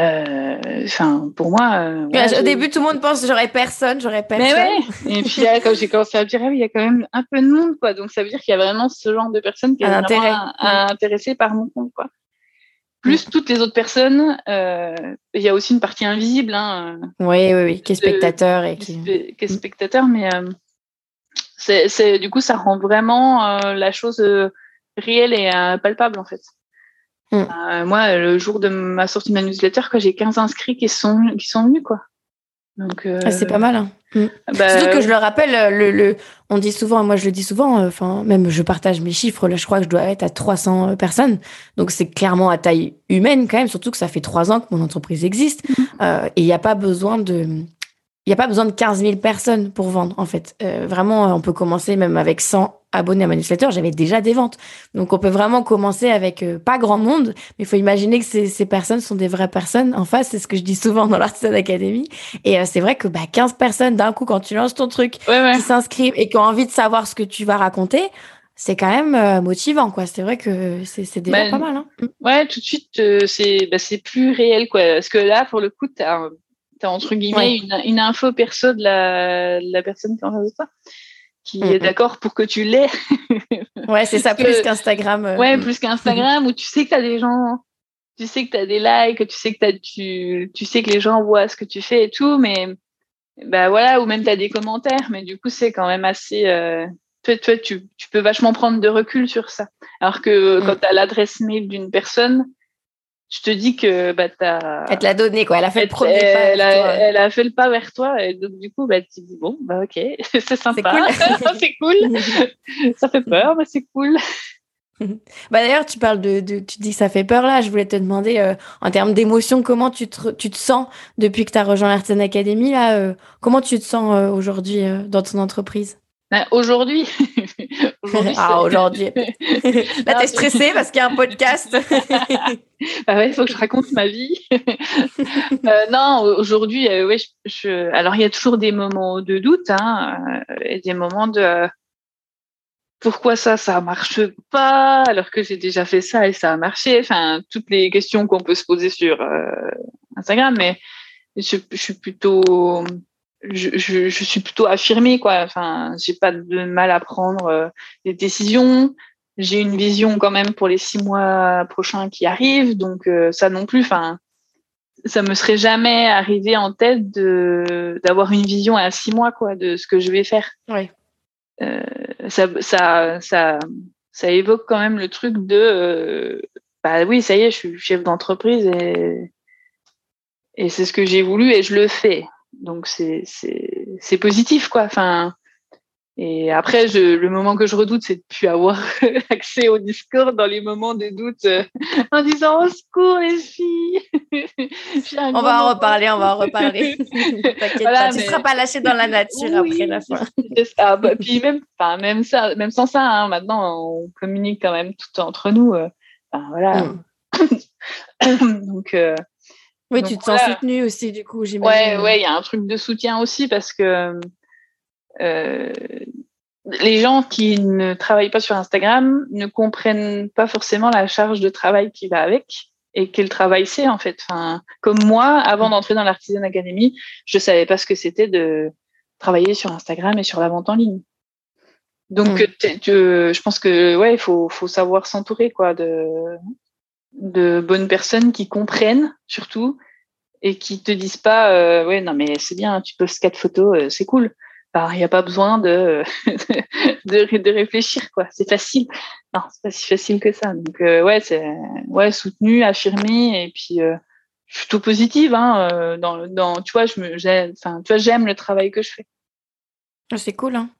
Euh, enfin, pour moi. Euh, au début, tout le monde pense j'aurais personne, j'aurais personne. Mais ouais. Et puis quand j'ai commencé à me dire, ah oui, il y a quand même un peu de monde, quoi. Donc ça veut dire qu'il y a vraiment ce genre de personnes qui sont intéressées par mon compte, quoi plus toutes les autres personnes. Il y a aussi une partie invisible. Hein, oui, oui, oui, qui est spectateur. et qui... qui est spectateur, mais c'est, du coup, ça rend vraiment euh, la chose réelle et palpable, en fait. Mm. moi, le jour de ma sortie de ma newsletter, j'ai 15 inscrits qui sont, qui sont venus, quoi. Donc, ah, c'est pas mal. Hein. Mm. Bah, Surtout que je le rappelle, le, le, on dit souvent, moi je le dis souvent, euh, enfin même je partage mes chiffres, là je crois que je dois être à 300 euh, personnes, donc c'est clairement à taille humaine quand même, surtout que ça fait trois ans que mon entreprise existe, mm. euh, et il n'y a pas besoin de... Il n'y a pas besoin de 15 000 personnes pour vendre, en fait. vraiment, on peut commencer même avec 100 abonnés à ma newsletter, j'avais déjà des ventes. Donc on peut vraiment commencer avec euh, pas grand monde, mais il faut imaginer que ces, ces, personnes sont des vraies personnes en face, c'est ce que je dis souvent dans l'Artisan Academy. Et euh, c'est vrai que bah, 15 personnes d'un coup, quand tu lances ton truc, qui s'inscrivent et qui ont envie de savoir ce que tu vas raconter, c'est quand même euh, motivant, quoi. C'est vrai que c'est déjà bah, pas mal. Hein. Ouais, tout de suite, c'est bah, plus réel, quoi. Parce que là, pour le coup, tu as, entre guillemets une, une, info perso de la, de la personne qui en face de toi qui est d'accord pour que tu l'aies. <laughs> ouais, c'est ça, plus qu'Instagram. Euh. Ouais, plus qu'Instagram, où tu sais que tu as des gens, tu sais que tu as des likes, tu sais que as, tu, tu sais que les gens voient ce que tu fais et tout, mais bah voilà, ou même tu as des commentaires, mais du coup, c'est quand même assez. Euh, toi, toi tu, tu, peux vachement prendre de recul sur ça. Alors que quand mm. tu as l'adresse mail d'une personne, je te dis que bah, as... Elle te l'a donné, quoi. Elle a fait le premier pas. Elle a, elle a, fait le pas vers toi. Et donc, du coup, bah, tu dis, bon, bah, ok, <laughs> c'est sympa. C'est cool. <laughs> cool. <laughs> ça fait peur, mais c'est cool. bah d'ailleurs, tu parles de, de, tu dis que ça fait peur là. Je voulais te demander euh, en termes d'émotion, comment tu te, tu te sens depuis que tu as rejoint l'Artisan Academy là. Euh, comment tu te sens euh, aujourd'hui dans ton entreprise? Bah, Aujourd'hui, ah, aujourd'hui. <laughs> Là, t'es stressée parce qu'il y a un podcast. <laughs> bah ouais, il faut que je raconte ma vie. <laughs> euh, non, aujourd'hui, euh, ouais, je, alors il y a toujours des moments de doute, hein, euh, et des moments de euh, pourquoi ça, ça marche pas, alors que j'ai déjà fait ça et ça a marché. Enfin, toutes les questions qu'on peut se poser sur Instagram, mais je, je suis plutôt je, je, je, suis plutôt affirmée quoi. Enfin j'ai pas de mal à prendre euh, des décisions. J'ai une vision quand même pour les six mois prochains qui arrivent donc euh, ça non plus enfin ça me serait jamais arrivé en tête de d'avoir une vision à six mois quoi de ce que je vais faire. Ouais. euh, ça ça ça ça évoque quand même le truc de euh, bah oui ça y est je suis chef d'entreprise et et c'est ce que j'ai voulu et je le fais donc c'est c'est positif quoi. Enfin et après je, le moment que je redoute c'est de plus avoir <laughs> accès au Discord dans les moments de doute euh, en disant au secours les filles. <laughs> On va en reparler on va en reparler. <laughs> T'inquiète voilà, pas, mais... tu seras pas lâché dans la nature oui, après la fin. Ça. Bah, puis même enfin même ça même sans ça hein, maintenant on communique quand même tout entre nous euh, voilà. Mm. <coughs> donc euh, oui, Donc, tu te voilà. sens soutenue aussi, du coup, j'imagine. Ouais, ouais, il y a un truc de soutien aussi parce que euh, les gens qui ne travaillent pas sur Instagram ne comprennent pas forcément la charge de travail qui va avec et quel travail c'est en fait. Enfin, comme moi, avant d'entrer dans l'Artisan Academy, je savais pas ce que c'était de travailler sur Instagram et sur la vente en ligne. Donc, mmh. je pense que ouais, il faut, faut savoir s'entourer quoi de de bonnes personnes qui comprennent surtout et qui te disent pas euh, ouais non mais c'est bien tu postes quatre photos euh, c'est cool. Il n'y a pas besoin de, <laughs> de, de réfléchir quoi. C'est facile. Non c'est pas si facile que ça. Donc euh, ouais c'est ouais soutenu affirmé et puis euh, je suis plutôt positive hein, euh, dans, dans tu vois je me enfin tu vois j'aime le travail que je fais. C'est cool hein.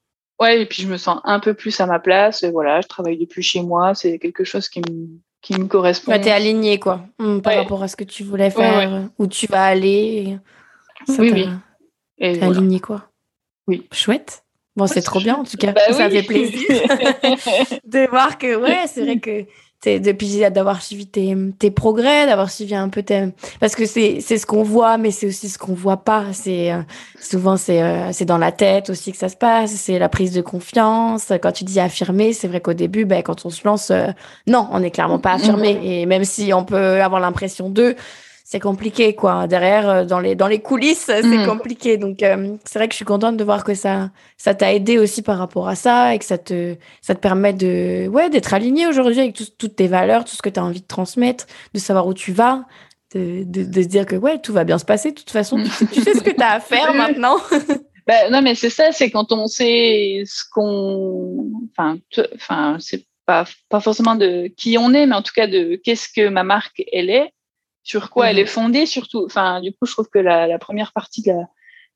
Ouais et puis je me sens un peu plus à ma place et voilà je travaille depuis chez moi c'est quelque chose qui me qui me correspond. Ouais, t'es aligné quoi, mmh, par ouais. rapport à ce que tu voulais faire, ouais, où tu vas aller. Ça, oui, oui. T'es voilà. aligné quoi. Oui. Chouette. Bon, c'est trop bien en tout cas. Bah, ça oui. fait plaisir <laughs> <laughs> de voir que, ouais, c'est vrai que depuis d'avoir suivi tes, tes progrès, d'avoir suivi un peu tes... Parce que c'est ce qu'on voit, mais c'est aussi ce qu'on voit pas. C'est euh, Souvent, c'est euh, c'est dans la tête aussi que ça se passe. C'est la prise de confiance. Quand tu dis affirmer, c'est vrai qu'au début, ben, quand on se lance, euh, non, on n'est clairement pas affirmé. Et même si on peut avoir l'impression d'eux, c'est compliqué quoi. Derrière dans les dans les coulisses c'est mmh. compliqué. Donc euh, c'est vrai que je suis contente de voir que ça ça t'a aidé aussi par rapport à ça et que ça te ça te permet de ouais d'être aligné aujourd'hui avec tout, toutes tes valeurs tout ce que tu as envie de transmettre de savoir où tu vas de, de, de, se dire que ouais tout va bien se passer. De toute façon tu sais, tu sais ce que tu as à faire <laughs> maintenant. <laughs> Ben, non mais c'est ça c'est quand on sait ce qu'on enfin enfin c'est pas pas forcément de qui on est mais en tout cas de qu'est-ce que ma marque elle est sur quoi mmh. elle est fondée surtout. Enfin, du coup, je trouve que la, la première partie de la,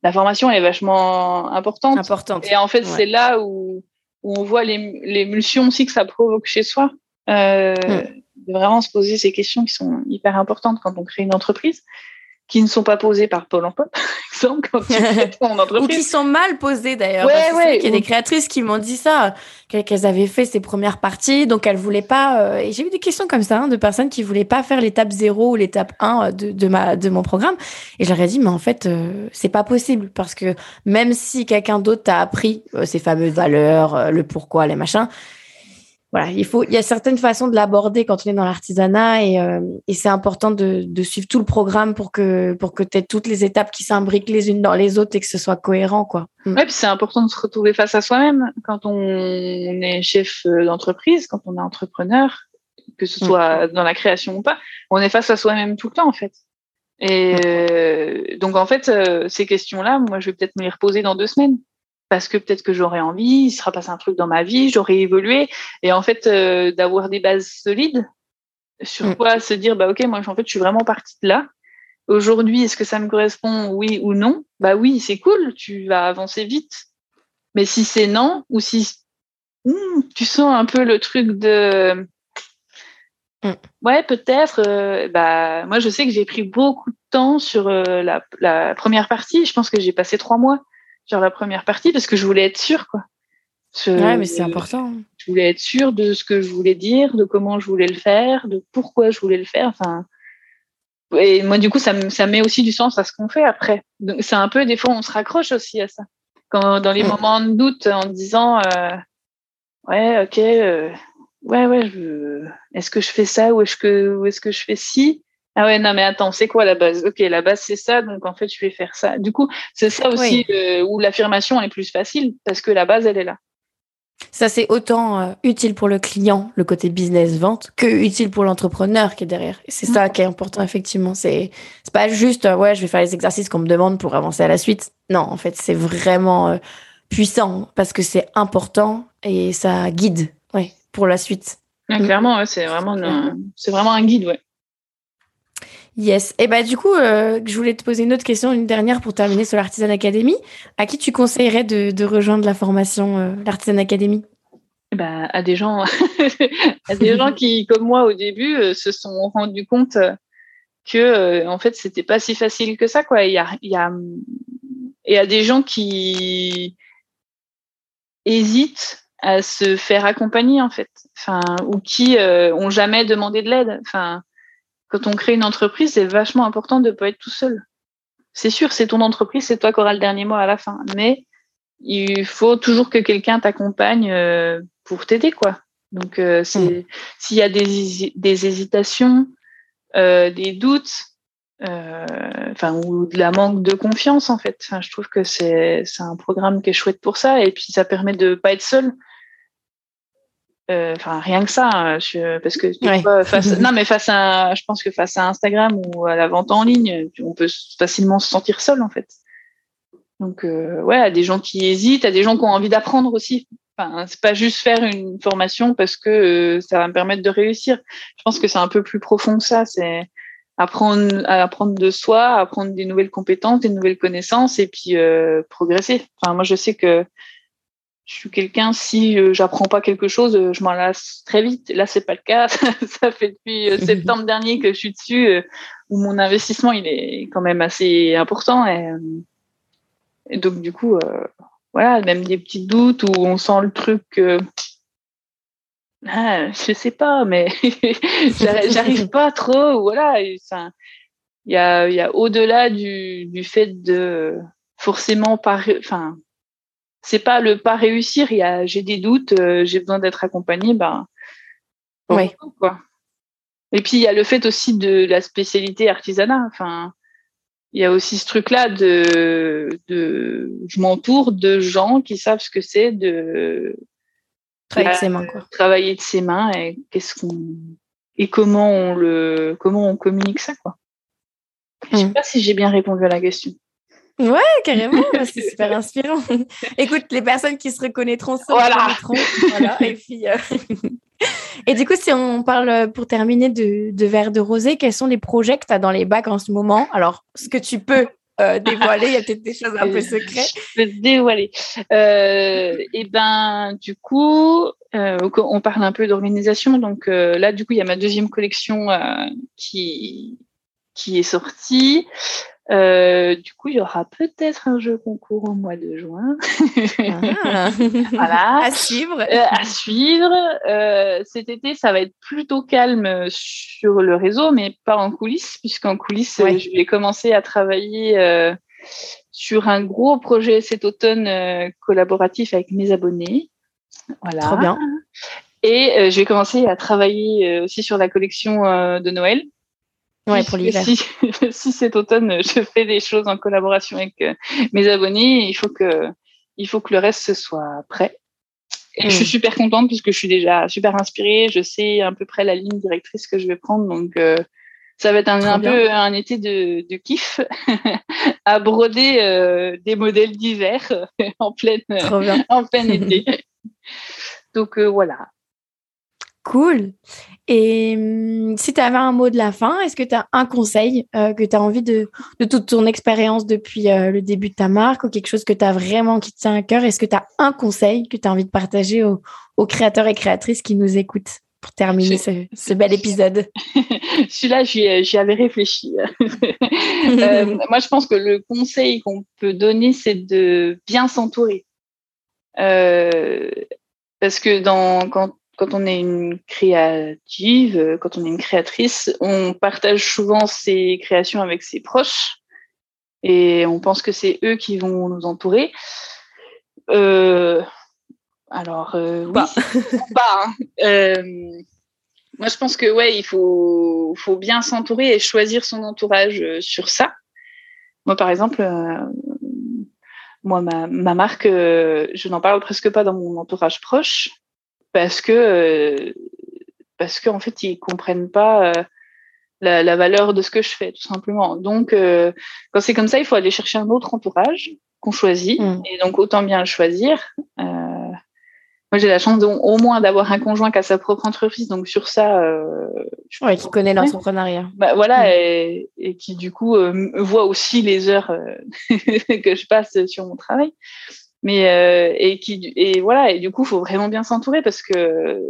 la, formation est vachement importante. Importante. Et en fait, ouais. c'est là où, où, on voit l'émulsion aussi que ça provoque chez soi. Euh, mmh. De vraiment se poser ces questions qui sont hyper importantes quand on crée une entreprise qui ne sont pas posées par Pôle emploi, par <laughs> exemple, quand tu <laughs> ton entreprise. Ou qui sont mal posées d'ailleurs. Ouais, ouais, Il y a des créatrices qui m'ont dit ça, qu'elles avaient fait ces premières parties, donc elles voulaient pas. Euh, et j'ai eu des questions comme ça hein, de personnes qui voulaient pas faire l'étape 0 ou l'étape 1 de, de, ma, de mon programme. Et j'aurais dit, mais en fait, euh, c'est pas possible parce que même si quelqu'un d'autre t'a appris euh, ces fameuses valeurs, euh, le pourquoi, les machins, voilà, il faut, il y a certaines façons de l'aborder quand on est dans l'artisanat et, euh, et c'est important de, de, suivre tout le programme pour que pour que tu aies toutes les étapes qui s'imbriquent les unes dans les autres et que ce soit cohérent, quoi. Mm. Ouais, puis c'est important de se retrouver face à soi-même quand on est chef euh, d'entreprise, quand on est entrepreneur, que ce soit mmh. dans la création ou pas, on est face à soi-même tout le temps en fait. Et euh, donc en fait, euh, ces questions-là, moi, je vais peut-être me les reposer dans deux semaines parce que peut-être que j'aurais envie, il sera passé un truc dans ma vie, j'aurais évolué. Et en fait, euh, d'avoir des bases solides sur mmh. quoi se dire, bah ok, moi en fait, je suis vraiment partie de là. Aujourd'hui, est-ce que ça me correspond, oui ou non? Bah oui, c'est cool, tu vas avancer vite. Mais si c'est non, ou si hmm, tu sens un peu le truc de mmh. ouais, peut-être. Euh, bah moi, je sais que j'ai pris beaucoup de temps sur euh, la, la première partie. Je pense que j'ai passé trois mois sur la première partie parce que je voulais être sûre, quoi. ouais, mais c'est important. Je voulais être sûre de ce que je voulais dire, de comment je voulais le faire, de pourquoi je voulais le faire. Enfin, et moi, du coup, ça, ça met aussi du sens à ce qu'on fait après. Donc, c'est un peu, des fois, on se raccroche aussi à ça. Quand, dans les mm. moments de doute, en disant, euh, ouais, ok, euh, ouais, ouais, je, est-ce que je fais ça ou est-ce que, ou est-ce que je fais ci? Ah ouais, non, mais attends, c'est quoi la base? Ok, la base, c'est ça, donc en fait, je vais faire ça. Du coup, c'est ça aussi où l'affirmation est plus facile parce que la base, elle est là. Ça, c'est autant euh, utile pour le client, le côté business-vente, que utile pour l'entrepreneur qui est derrière. c'est ça qui est important, effectivement. C'est pas juste, euh, ouais, je vais faire les exercices qu'on me demande pour avancer à la suite. Non, en fait, c'est vraiment euh, puissant parce que c'est important et ça guide ouais, pour la suite. clairement, c'est vraiment, c'est vraiment un guide, ouais. Yes. Et bah du coup, euh, je voulais te poser une autre question, une dernière pour terminer sur l'Artisan Academy. À qui tu conseillerais de, rejoindre la formation euh, l'Artisan Academy? Bah, à des gens, <laughs> à des gens qui, comme moi au début, euh, se sont rendus compte que en fait c'était pas si facile que ça quoi. Il y a, y a, et des gens qui hésitent à se faire accompagner en fait, enfin ou qui ont jamais demandé de l'aide. Enfin quand on crée une entreprise, c'est vachement important de ne pas être tout seul. C'est sûr, c'est ton entreprise, c'est toi qui auras le dernier mot à la fin. Mais il faut toujours que quelqu'un t'accompagne euh, pour t'aider, quoi. Donc, euh, mm. s'il y a des, hésitations, euh, des doutes, enfin, ou de la manque de confiance, en fait. je trouve que c'est un programme qui est chouette pour ça. Et puis, ça permet de ne pas être seul. Euh, enfin rien que ça hein, parce que face, <laughs> non mais face à je pense que face à Instagram ou à la vente en ligne on peut facilement se sentir seul en fait. Donc euh, ouais à des gens qui hésitent à des gens qui ont envie d'apprendre aussi. Enfin c'est pas juste faire une formation parce que euh, ça va me permettre de réussir. Je pense que c'est un peu plus profond que ça c'est apprendre à apprendre de soi apprendre des nouvelles compétences des nouvelles connaissances et puis progresser. Enfin moi je sais que je suis quelqu'un, si euh, j'apprends pas quelque chose, euh, je m'en lasse très vite. Là, c'est pas le cas. <laughs> ça fait depuis euh, <laughs> septembre dernier que je suis dessus, où mon investissement il est quand même assez important. Et, donc, du coup, voilà, même des petits doutes où on sent le truc. Ah, je sais pas, mais <laughs> j'arrive pas trop. Voilà, il y a, y a au-delà du, du fait de forcément pas, enfin c'est pas le pas réussir. Il y a, j'ai des doutes, euh, j'ai besoin d'être accompagnée. Ben, ouais. quoi. Et puis il y a le fait aussi de la spécialité artisanat. Enfin, il y a aussi ce truc-là de, de, je m'entoure de gens qui savent ce que c'est de travailler de ses mains, quoi. Travailler de ses mains et qu'est-ce qu'on et comment on le, comment on communique ça, quoi. Je sais mm. pas si j'ai bien répondu à la question. Ouais, carrément, <laughs> c'est super inspirant. Écoute, les personnes qui se reconnaîtront se reconnaîtront. Voilà. Et, <laughs> puis, euh, <laughs> et du coup, si on parle euh, pour terminer de, de verre de rosé, quels sont les projets que tu as dans les bacs en ce moment? Alors, ce que tu peux euh, dévoiler, il y a peut-être des choses un peu secrètes. Je peux dévoiler. et eh ben, du coup, on parle un peu d'organisation. Donc là, du coup, il y a ma deuxième collection qui qui est sortie. Euh, du coup, il y aura peut-être un jeu concours au mois de juin. Ah. <laughs> voilà. À suivre. Euh, à suivre. Euh, cet été, ça va être plutôt calme sur le réseau, mais pas en coulisses, puisqu'en coulisses, je vais commencer à travailler sur un gros projet cet automne collaboratif avec mes abonnés. Voilà. Trop bien. Et je vais commencer à travailler aussi sur la collection de Noël Ouais, pour l'hiver. Si, <laughs> si, cet automne je fais des choses en collaboration avec euh, mes abonnés, il faut que il faut que le reste soit prêt. Et je suis mm. super contente puisque je suis déjà super inspirée. Je sais à peu près la ligne directrice que je vais prendre, donc euh, ça va être un, un peu un été de, de kiff <laughs> à broder euh, des modèles d'hiver <laughs> en pleine en plein été. donc voilà. Cool. Et hum, si tu avais un mot de la fin, est-ce que tu as un conseil euh, que tu as envie de, de toute ton expérience depuis euh, le début de ta marque ou quelque chose que tu as vraiment qui te tient à cœur? Est-ce que tu as un conseil que tu as envie de partager aux, créateurs et créatrices qui nous écoutent pour terminer ce, bel épisode? <laughs> Celui-là, j'y avais réfléchi. <laughs> Euh, <laughs> moi, je pense que le conseil qu'on peut donner, c'est de bien s'entourer. parce que dans, quand, quand on est une créative, quand on est une créatrice, on partage souvent ses créations avec ses proches et on pense que c'est eux qui vont nous entourer. Euh, alors, euh, oui, pas. Hein. Euh, moi, je pense que ouais, il faut, faut bien s'entourer et choisir son entourage sur ça. Moi, par exemple, moi, ma, ma marque, je n'en parle presque pas dans mon entourage proche parce que parce qu'en fait, ils comprennent pas la, la, valeur de ce que je fais, tout simplement. Donc, euh, quand c'est comme ça, il faut aller chercher un autre entourage qu'on choisit. Mm. Et donc, autant bien le choisir. Euh, moi, j'ai la chance au moins d'avoir un conjoint qui a sa propre entreprise. Donc, sur ça. Euh, ouais, qui connaît l'entrepreneuriat. Bah, voilà, mm. et, et, qui, du coup, euh, voit aussi les heures euh, <laughs> que je passe sur mon travail. Mais, euh, et qui, et voilà, et du coup, il faut vraiment bien s'entourer parce que,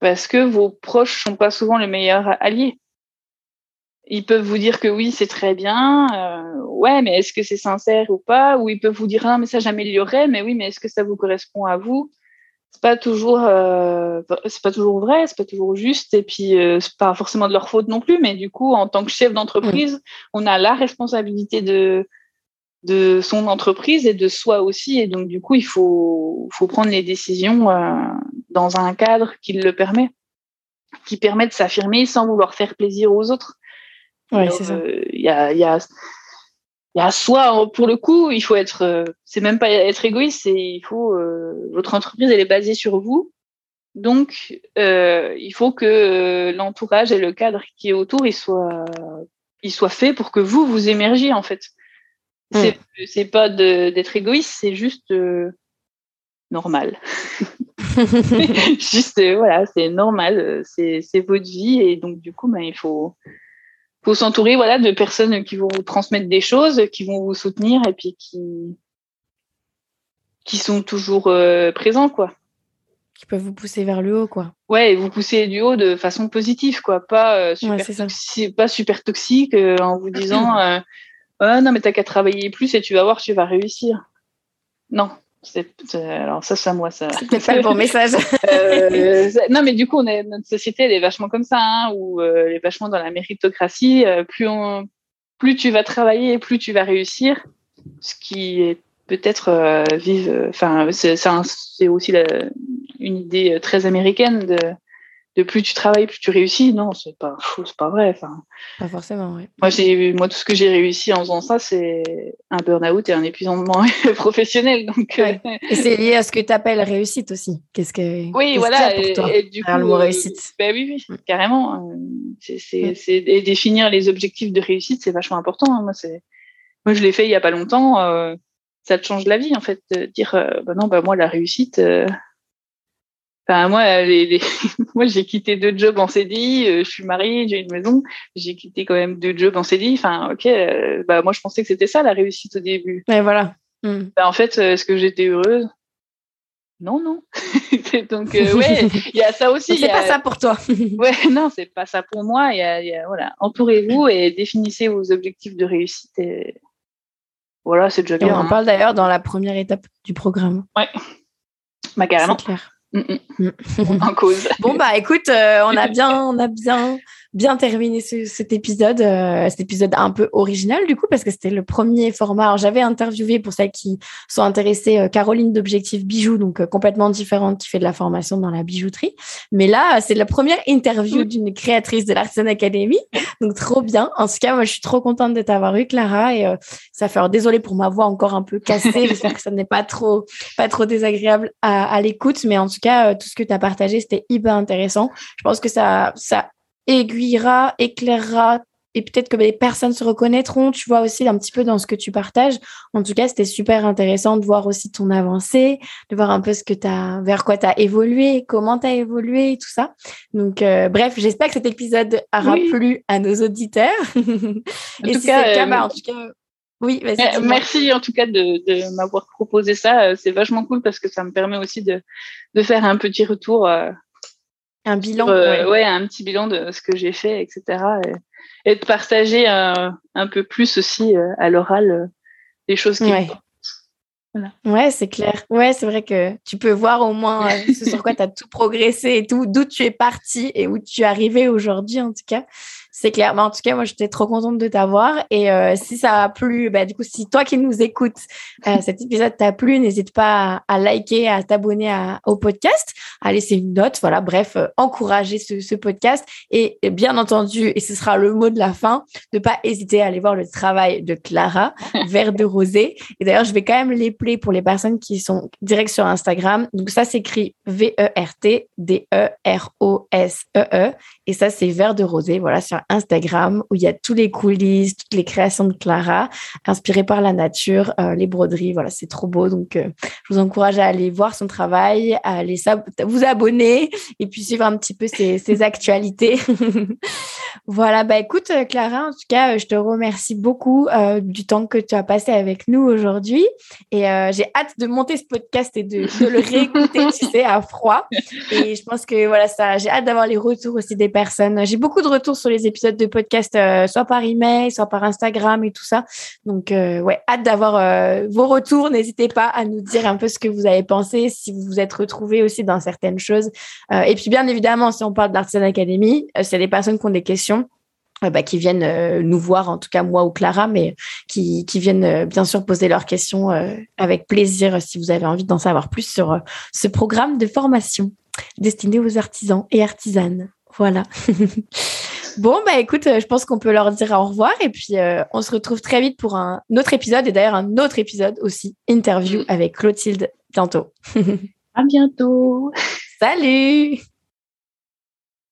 parce que vos proches sont pas souvent les meilleurs alliés. Ils peuvent vous dire que oui, c'est très bien, euh, ouais, mais est-ce que c'est sincère ou pas? Ou ils peuvent vous dire un message amélioré, mais oui, mais est-ce que ça vous correspond à vous? C'est pas toujours, euh, c'est pas toujours vrai, c'est pas toujours juste, et puis euh, c'est pas forcément de leur faute non plus. Mais du coup, en tant que chef d'entreprise, on a la responsabilité de de son entreprise et de soi aussi, et donc du coup, il faut faut prendre les décisions euh, dans un cadre qui le permet, qui permet de s'affirmer sans vouloir faire plaisir aux autres Ouais, c'est ça. Euh, il y a, y a il y a soit pour le coup il faut être euh, c'est même pas être égoïste c'est il faut euh, votre entreprise elle est basée sur vous donc euh, il faut que l'entourage et le cadre qui est autour il soit il soit fait pour que vous vous émergiez en fait. C'est c'est pas d'être égoïste c'est juste normal <laughs> <laughs> juste voilà c'est normal c'est c'est votre vie et donc du coup ben il faut faut s'entourer voilà de personnes qui vont vous transmettre des choses, qui vont vous soutenir et puis qui qui sont toujours euh, présents quoi. Qui peuvent vous pousser vers le haut quoi. Ouais, vous pousser du haut de façon positive quoi, pas euh, super toxique, pas super toxique euh, en vous <clears throat> disant oh, non mais t'as qu'à travailler plus et tu vas voir tu vas réussir. Non, alors ça, c'est à moi. Ça. C'est pas le bon message. <laughs> euh, non, mais du coup, on est, notre société, elle est vachement comme ça, hein, où euh, elle est vachement dans la méritocratie. Euh, plus, on, plus tu vas travailler, plus tu vas réussir. Ce qui est peut-être euh, vive. Enfin, c'est aussi la, une idée très américaine de de plus tu travailles, plus tu réussis. Non, c'est pas faux, <laughs> c'est pas vrai. Enfin, pas forcément, oui. Moi, j'ai, moi, tout ce que j'ai réussi en faisant ça, c'est un burn-out et un épuisement <laughs> professionnel. Donc, euh, Et c'est lié à ce que tu appelles réussite aussi. Qu'est-ce que. Oui, voilà. Pour toi, et, du coup, le mot réussite? Ben oui, oui, mm. carrément. Euh, c'est, c'est, mm. c'est, et définir les objectifs de réussite, c'est vachement important. Hein. Moi, c'est, moi, je l'ai fait il y a pas longtemps. Euh, ça te change la vie, en fait, de dire, bah non, bah moi, la réussite, Enfin, moi, les, <laughs> moi, j'ai quitté deux jobs en CDI. Euh, je suis mariée, j'ai une maison. J'ai quitté quand même deux jobs en CDI. Enfin, ok. Euh, bah, moi, je pensais que c'était ça la réussite au début. Mais voilà. Hmm. Bah, en fait, euh, est-ce que j'étais heureuse? Non, non. <laughs> Donc, ouais, il y a ça aussi. <laughs> C'est pas ça pour toi. ouais, non, c'est pas ça pour moi. Il y a, y a, voilà, entourez-vous et définissez vos objectifs de réussite. Et voilà, c'est déjà bien. on en hein. parle d'ailleurs dans la première étape du programme. Ouais. Bah, carrément. C'est clair. Mm, mm. en cause. bon bah écoute, euh, on a bien, on a bien bien terminé cet épisode, euh, cet épisode un peu original du coup parce que c'était le premier format. Alors j'avais interviewé pour celles qui sont intéressées euh, Caroline d'Objectif Bijoux, donc euh, complètement différente, qui fait de la formation dans la bijouterie. Mais là, c'est la première interview d'une créatrice de l'Artisan Academy, donc trop bien. En tout cas, moi je suis trop contente de t'avoir eu Clara et ça fait désolé pour ma voix encore un peu cassée. <laughs> J'espère que ça n'est pas trop pas trop désagréable à, à l'écoute, mais en tout cas tout ce que tu as partagé c'était hyper intéressant. Je pense que ça ça aiguillera, éclairera et peut-être que les personnes se reconnaîtront, tu vois, aussi un petit peu dans ce que tu partages. En tout cas, c'était super intéressant de voir aussi ton avancée, de voir un peu ce que as, vers quoi tu as évolué, comment tu as évolué, tout ça. Donc, euh, bref, j'espère que cet épisode aura plu à nos auditeurs. <laughs> et si c'est le cas, bah, en tout cas, oui, vas-y. Merci en tout cas de, de m'avoir proposé ça. C'est vachement cool parce que ça me permet aussi de, de faire un petit retour euh, un bilan. Euh, ouais. un petit bilan de ce que j'ai fait, etc. Et, de partager un, un, peu plus aussi euh, à l'oral euh, des choses qui. Voilà. Ouais, c'est clair. Ouais, c'est vrai que tu peux voir au moins ce sur quoi <laughs> tu as tout progressé et tout, d'où tu es parti et où tu es arrivé aujourd'hui, en tout cas. C'est clair. Mais en tout cas, moi, j'étais trop contente de t'avoir. Et euh, si ça a plu, bah, du coup, si toi qui nous écoutes, euh, cet épisode t'a plu, n'hésite pas à, liker, à t'abonner au podcast, à laisser une note. Voilà, bref, euh, encourager ce, ce, podcast. Et, bien entendu, et ce sera le mot de la fin, de pas hésiter à aller voir le travail de Clara, <laughs> Vert de Rosé. Et d'ailleurs, je vais quand même les player pour les personnes qui sont direct sur Instagram. Donc, ça s'écrit V-E-R-T-D-E-R-O-S-E-E. -E -E. Et ça, c'est Vert de Rosé. Voilà, sur Instagram où il y a tous les coulisses, toutes les créations de Clara, inspirées par la nature, euh, les broderies. Voilà, c'est trop beau. Donc, euh, je vous encourage à aller voir son travail, à aller vous abonner et puis suivre un petit peu ses, <laughs> ses actualités. <laughs> voilà, bah écoute, euh, Clara, en tout cas, je te remercie beaucoup du temps que tu as passé avec nous aujourd'hui. Et j'ai hâte de monter ce podcast et de, de le réécouter, <laughs> tu sais, à froid. Et je pense que voilà, ça, j'ai hâte d'avoir les retours aussi des personnes. J'ai beaucoup de retours sur les épisodes épisodes de podcast, euh, soit par email, soit par Instagram et tout ça. Donc, euh, ouais, hâte d'avoir euh, vos retours. N'hésitez pas à nous dire un peu ce que vous avez pensé, si vous vous êtes retrouvés aussi dans certaines choses. et puis, bien évidemment, si on parle de l'Artisan Academy, a des personnes qui ont des questions, bah, qui viennent nous voir, en tout cas moi ou Clara, mais qui viennent bien sûr poser leurs questions avec plaisir si vous avez envie d'en savoir plus sur ce programme de formation destiné aux artisans et artisanes. Voilà. <laughs> Bon, bah écoute, euh, je pense qu'on peut leur dire au revoir et puis euh, on se retrouve très vite pour un autre épisode et d'ailleurs un autre épisode aussi, interview avec Clotilde bientôt. <laughs> à bientôt. Salut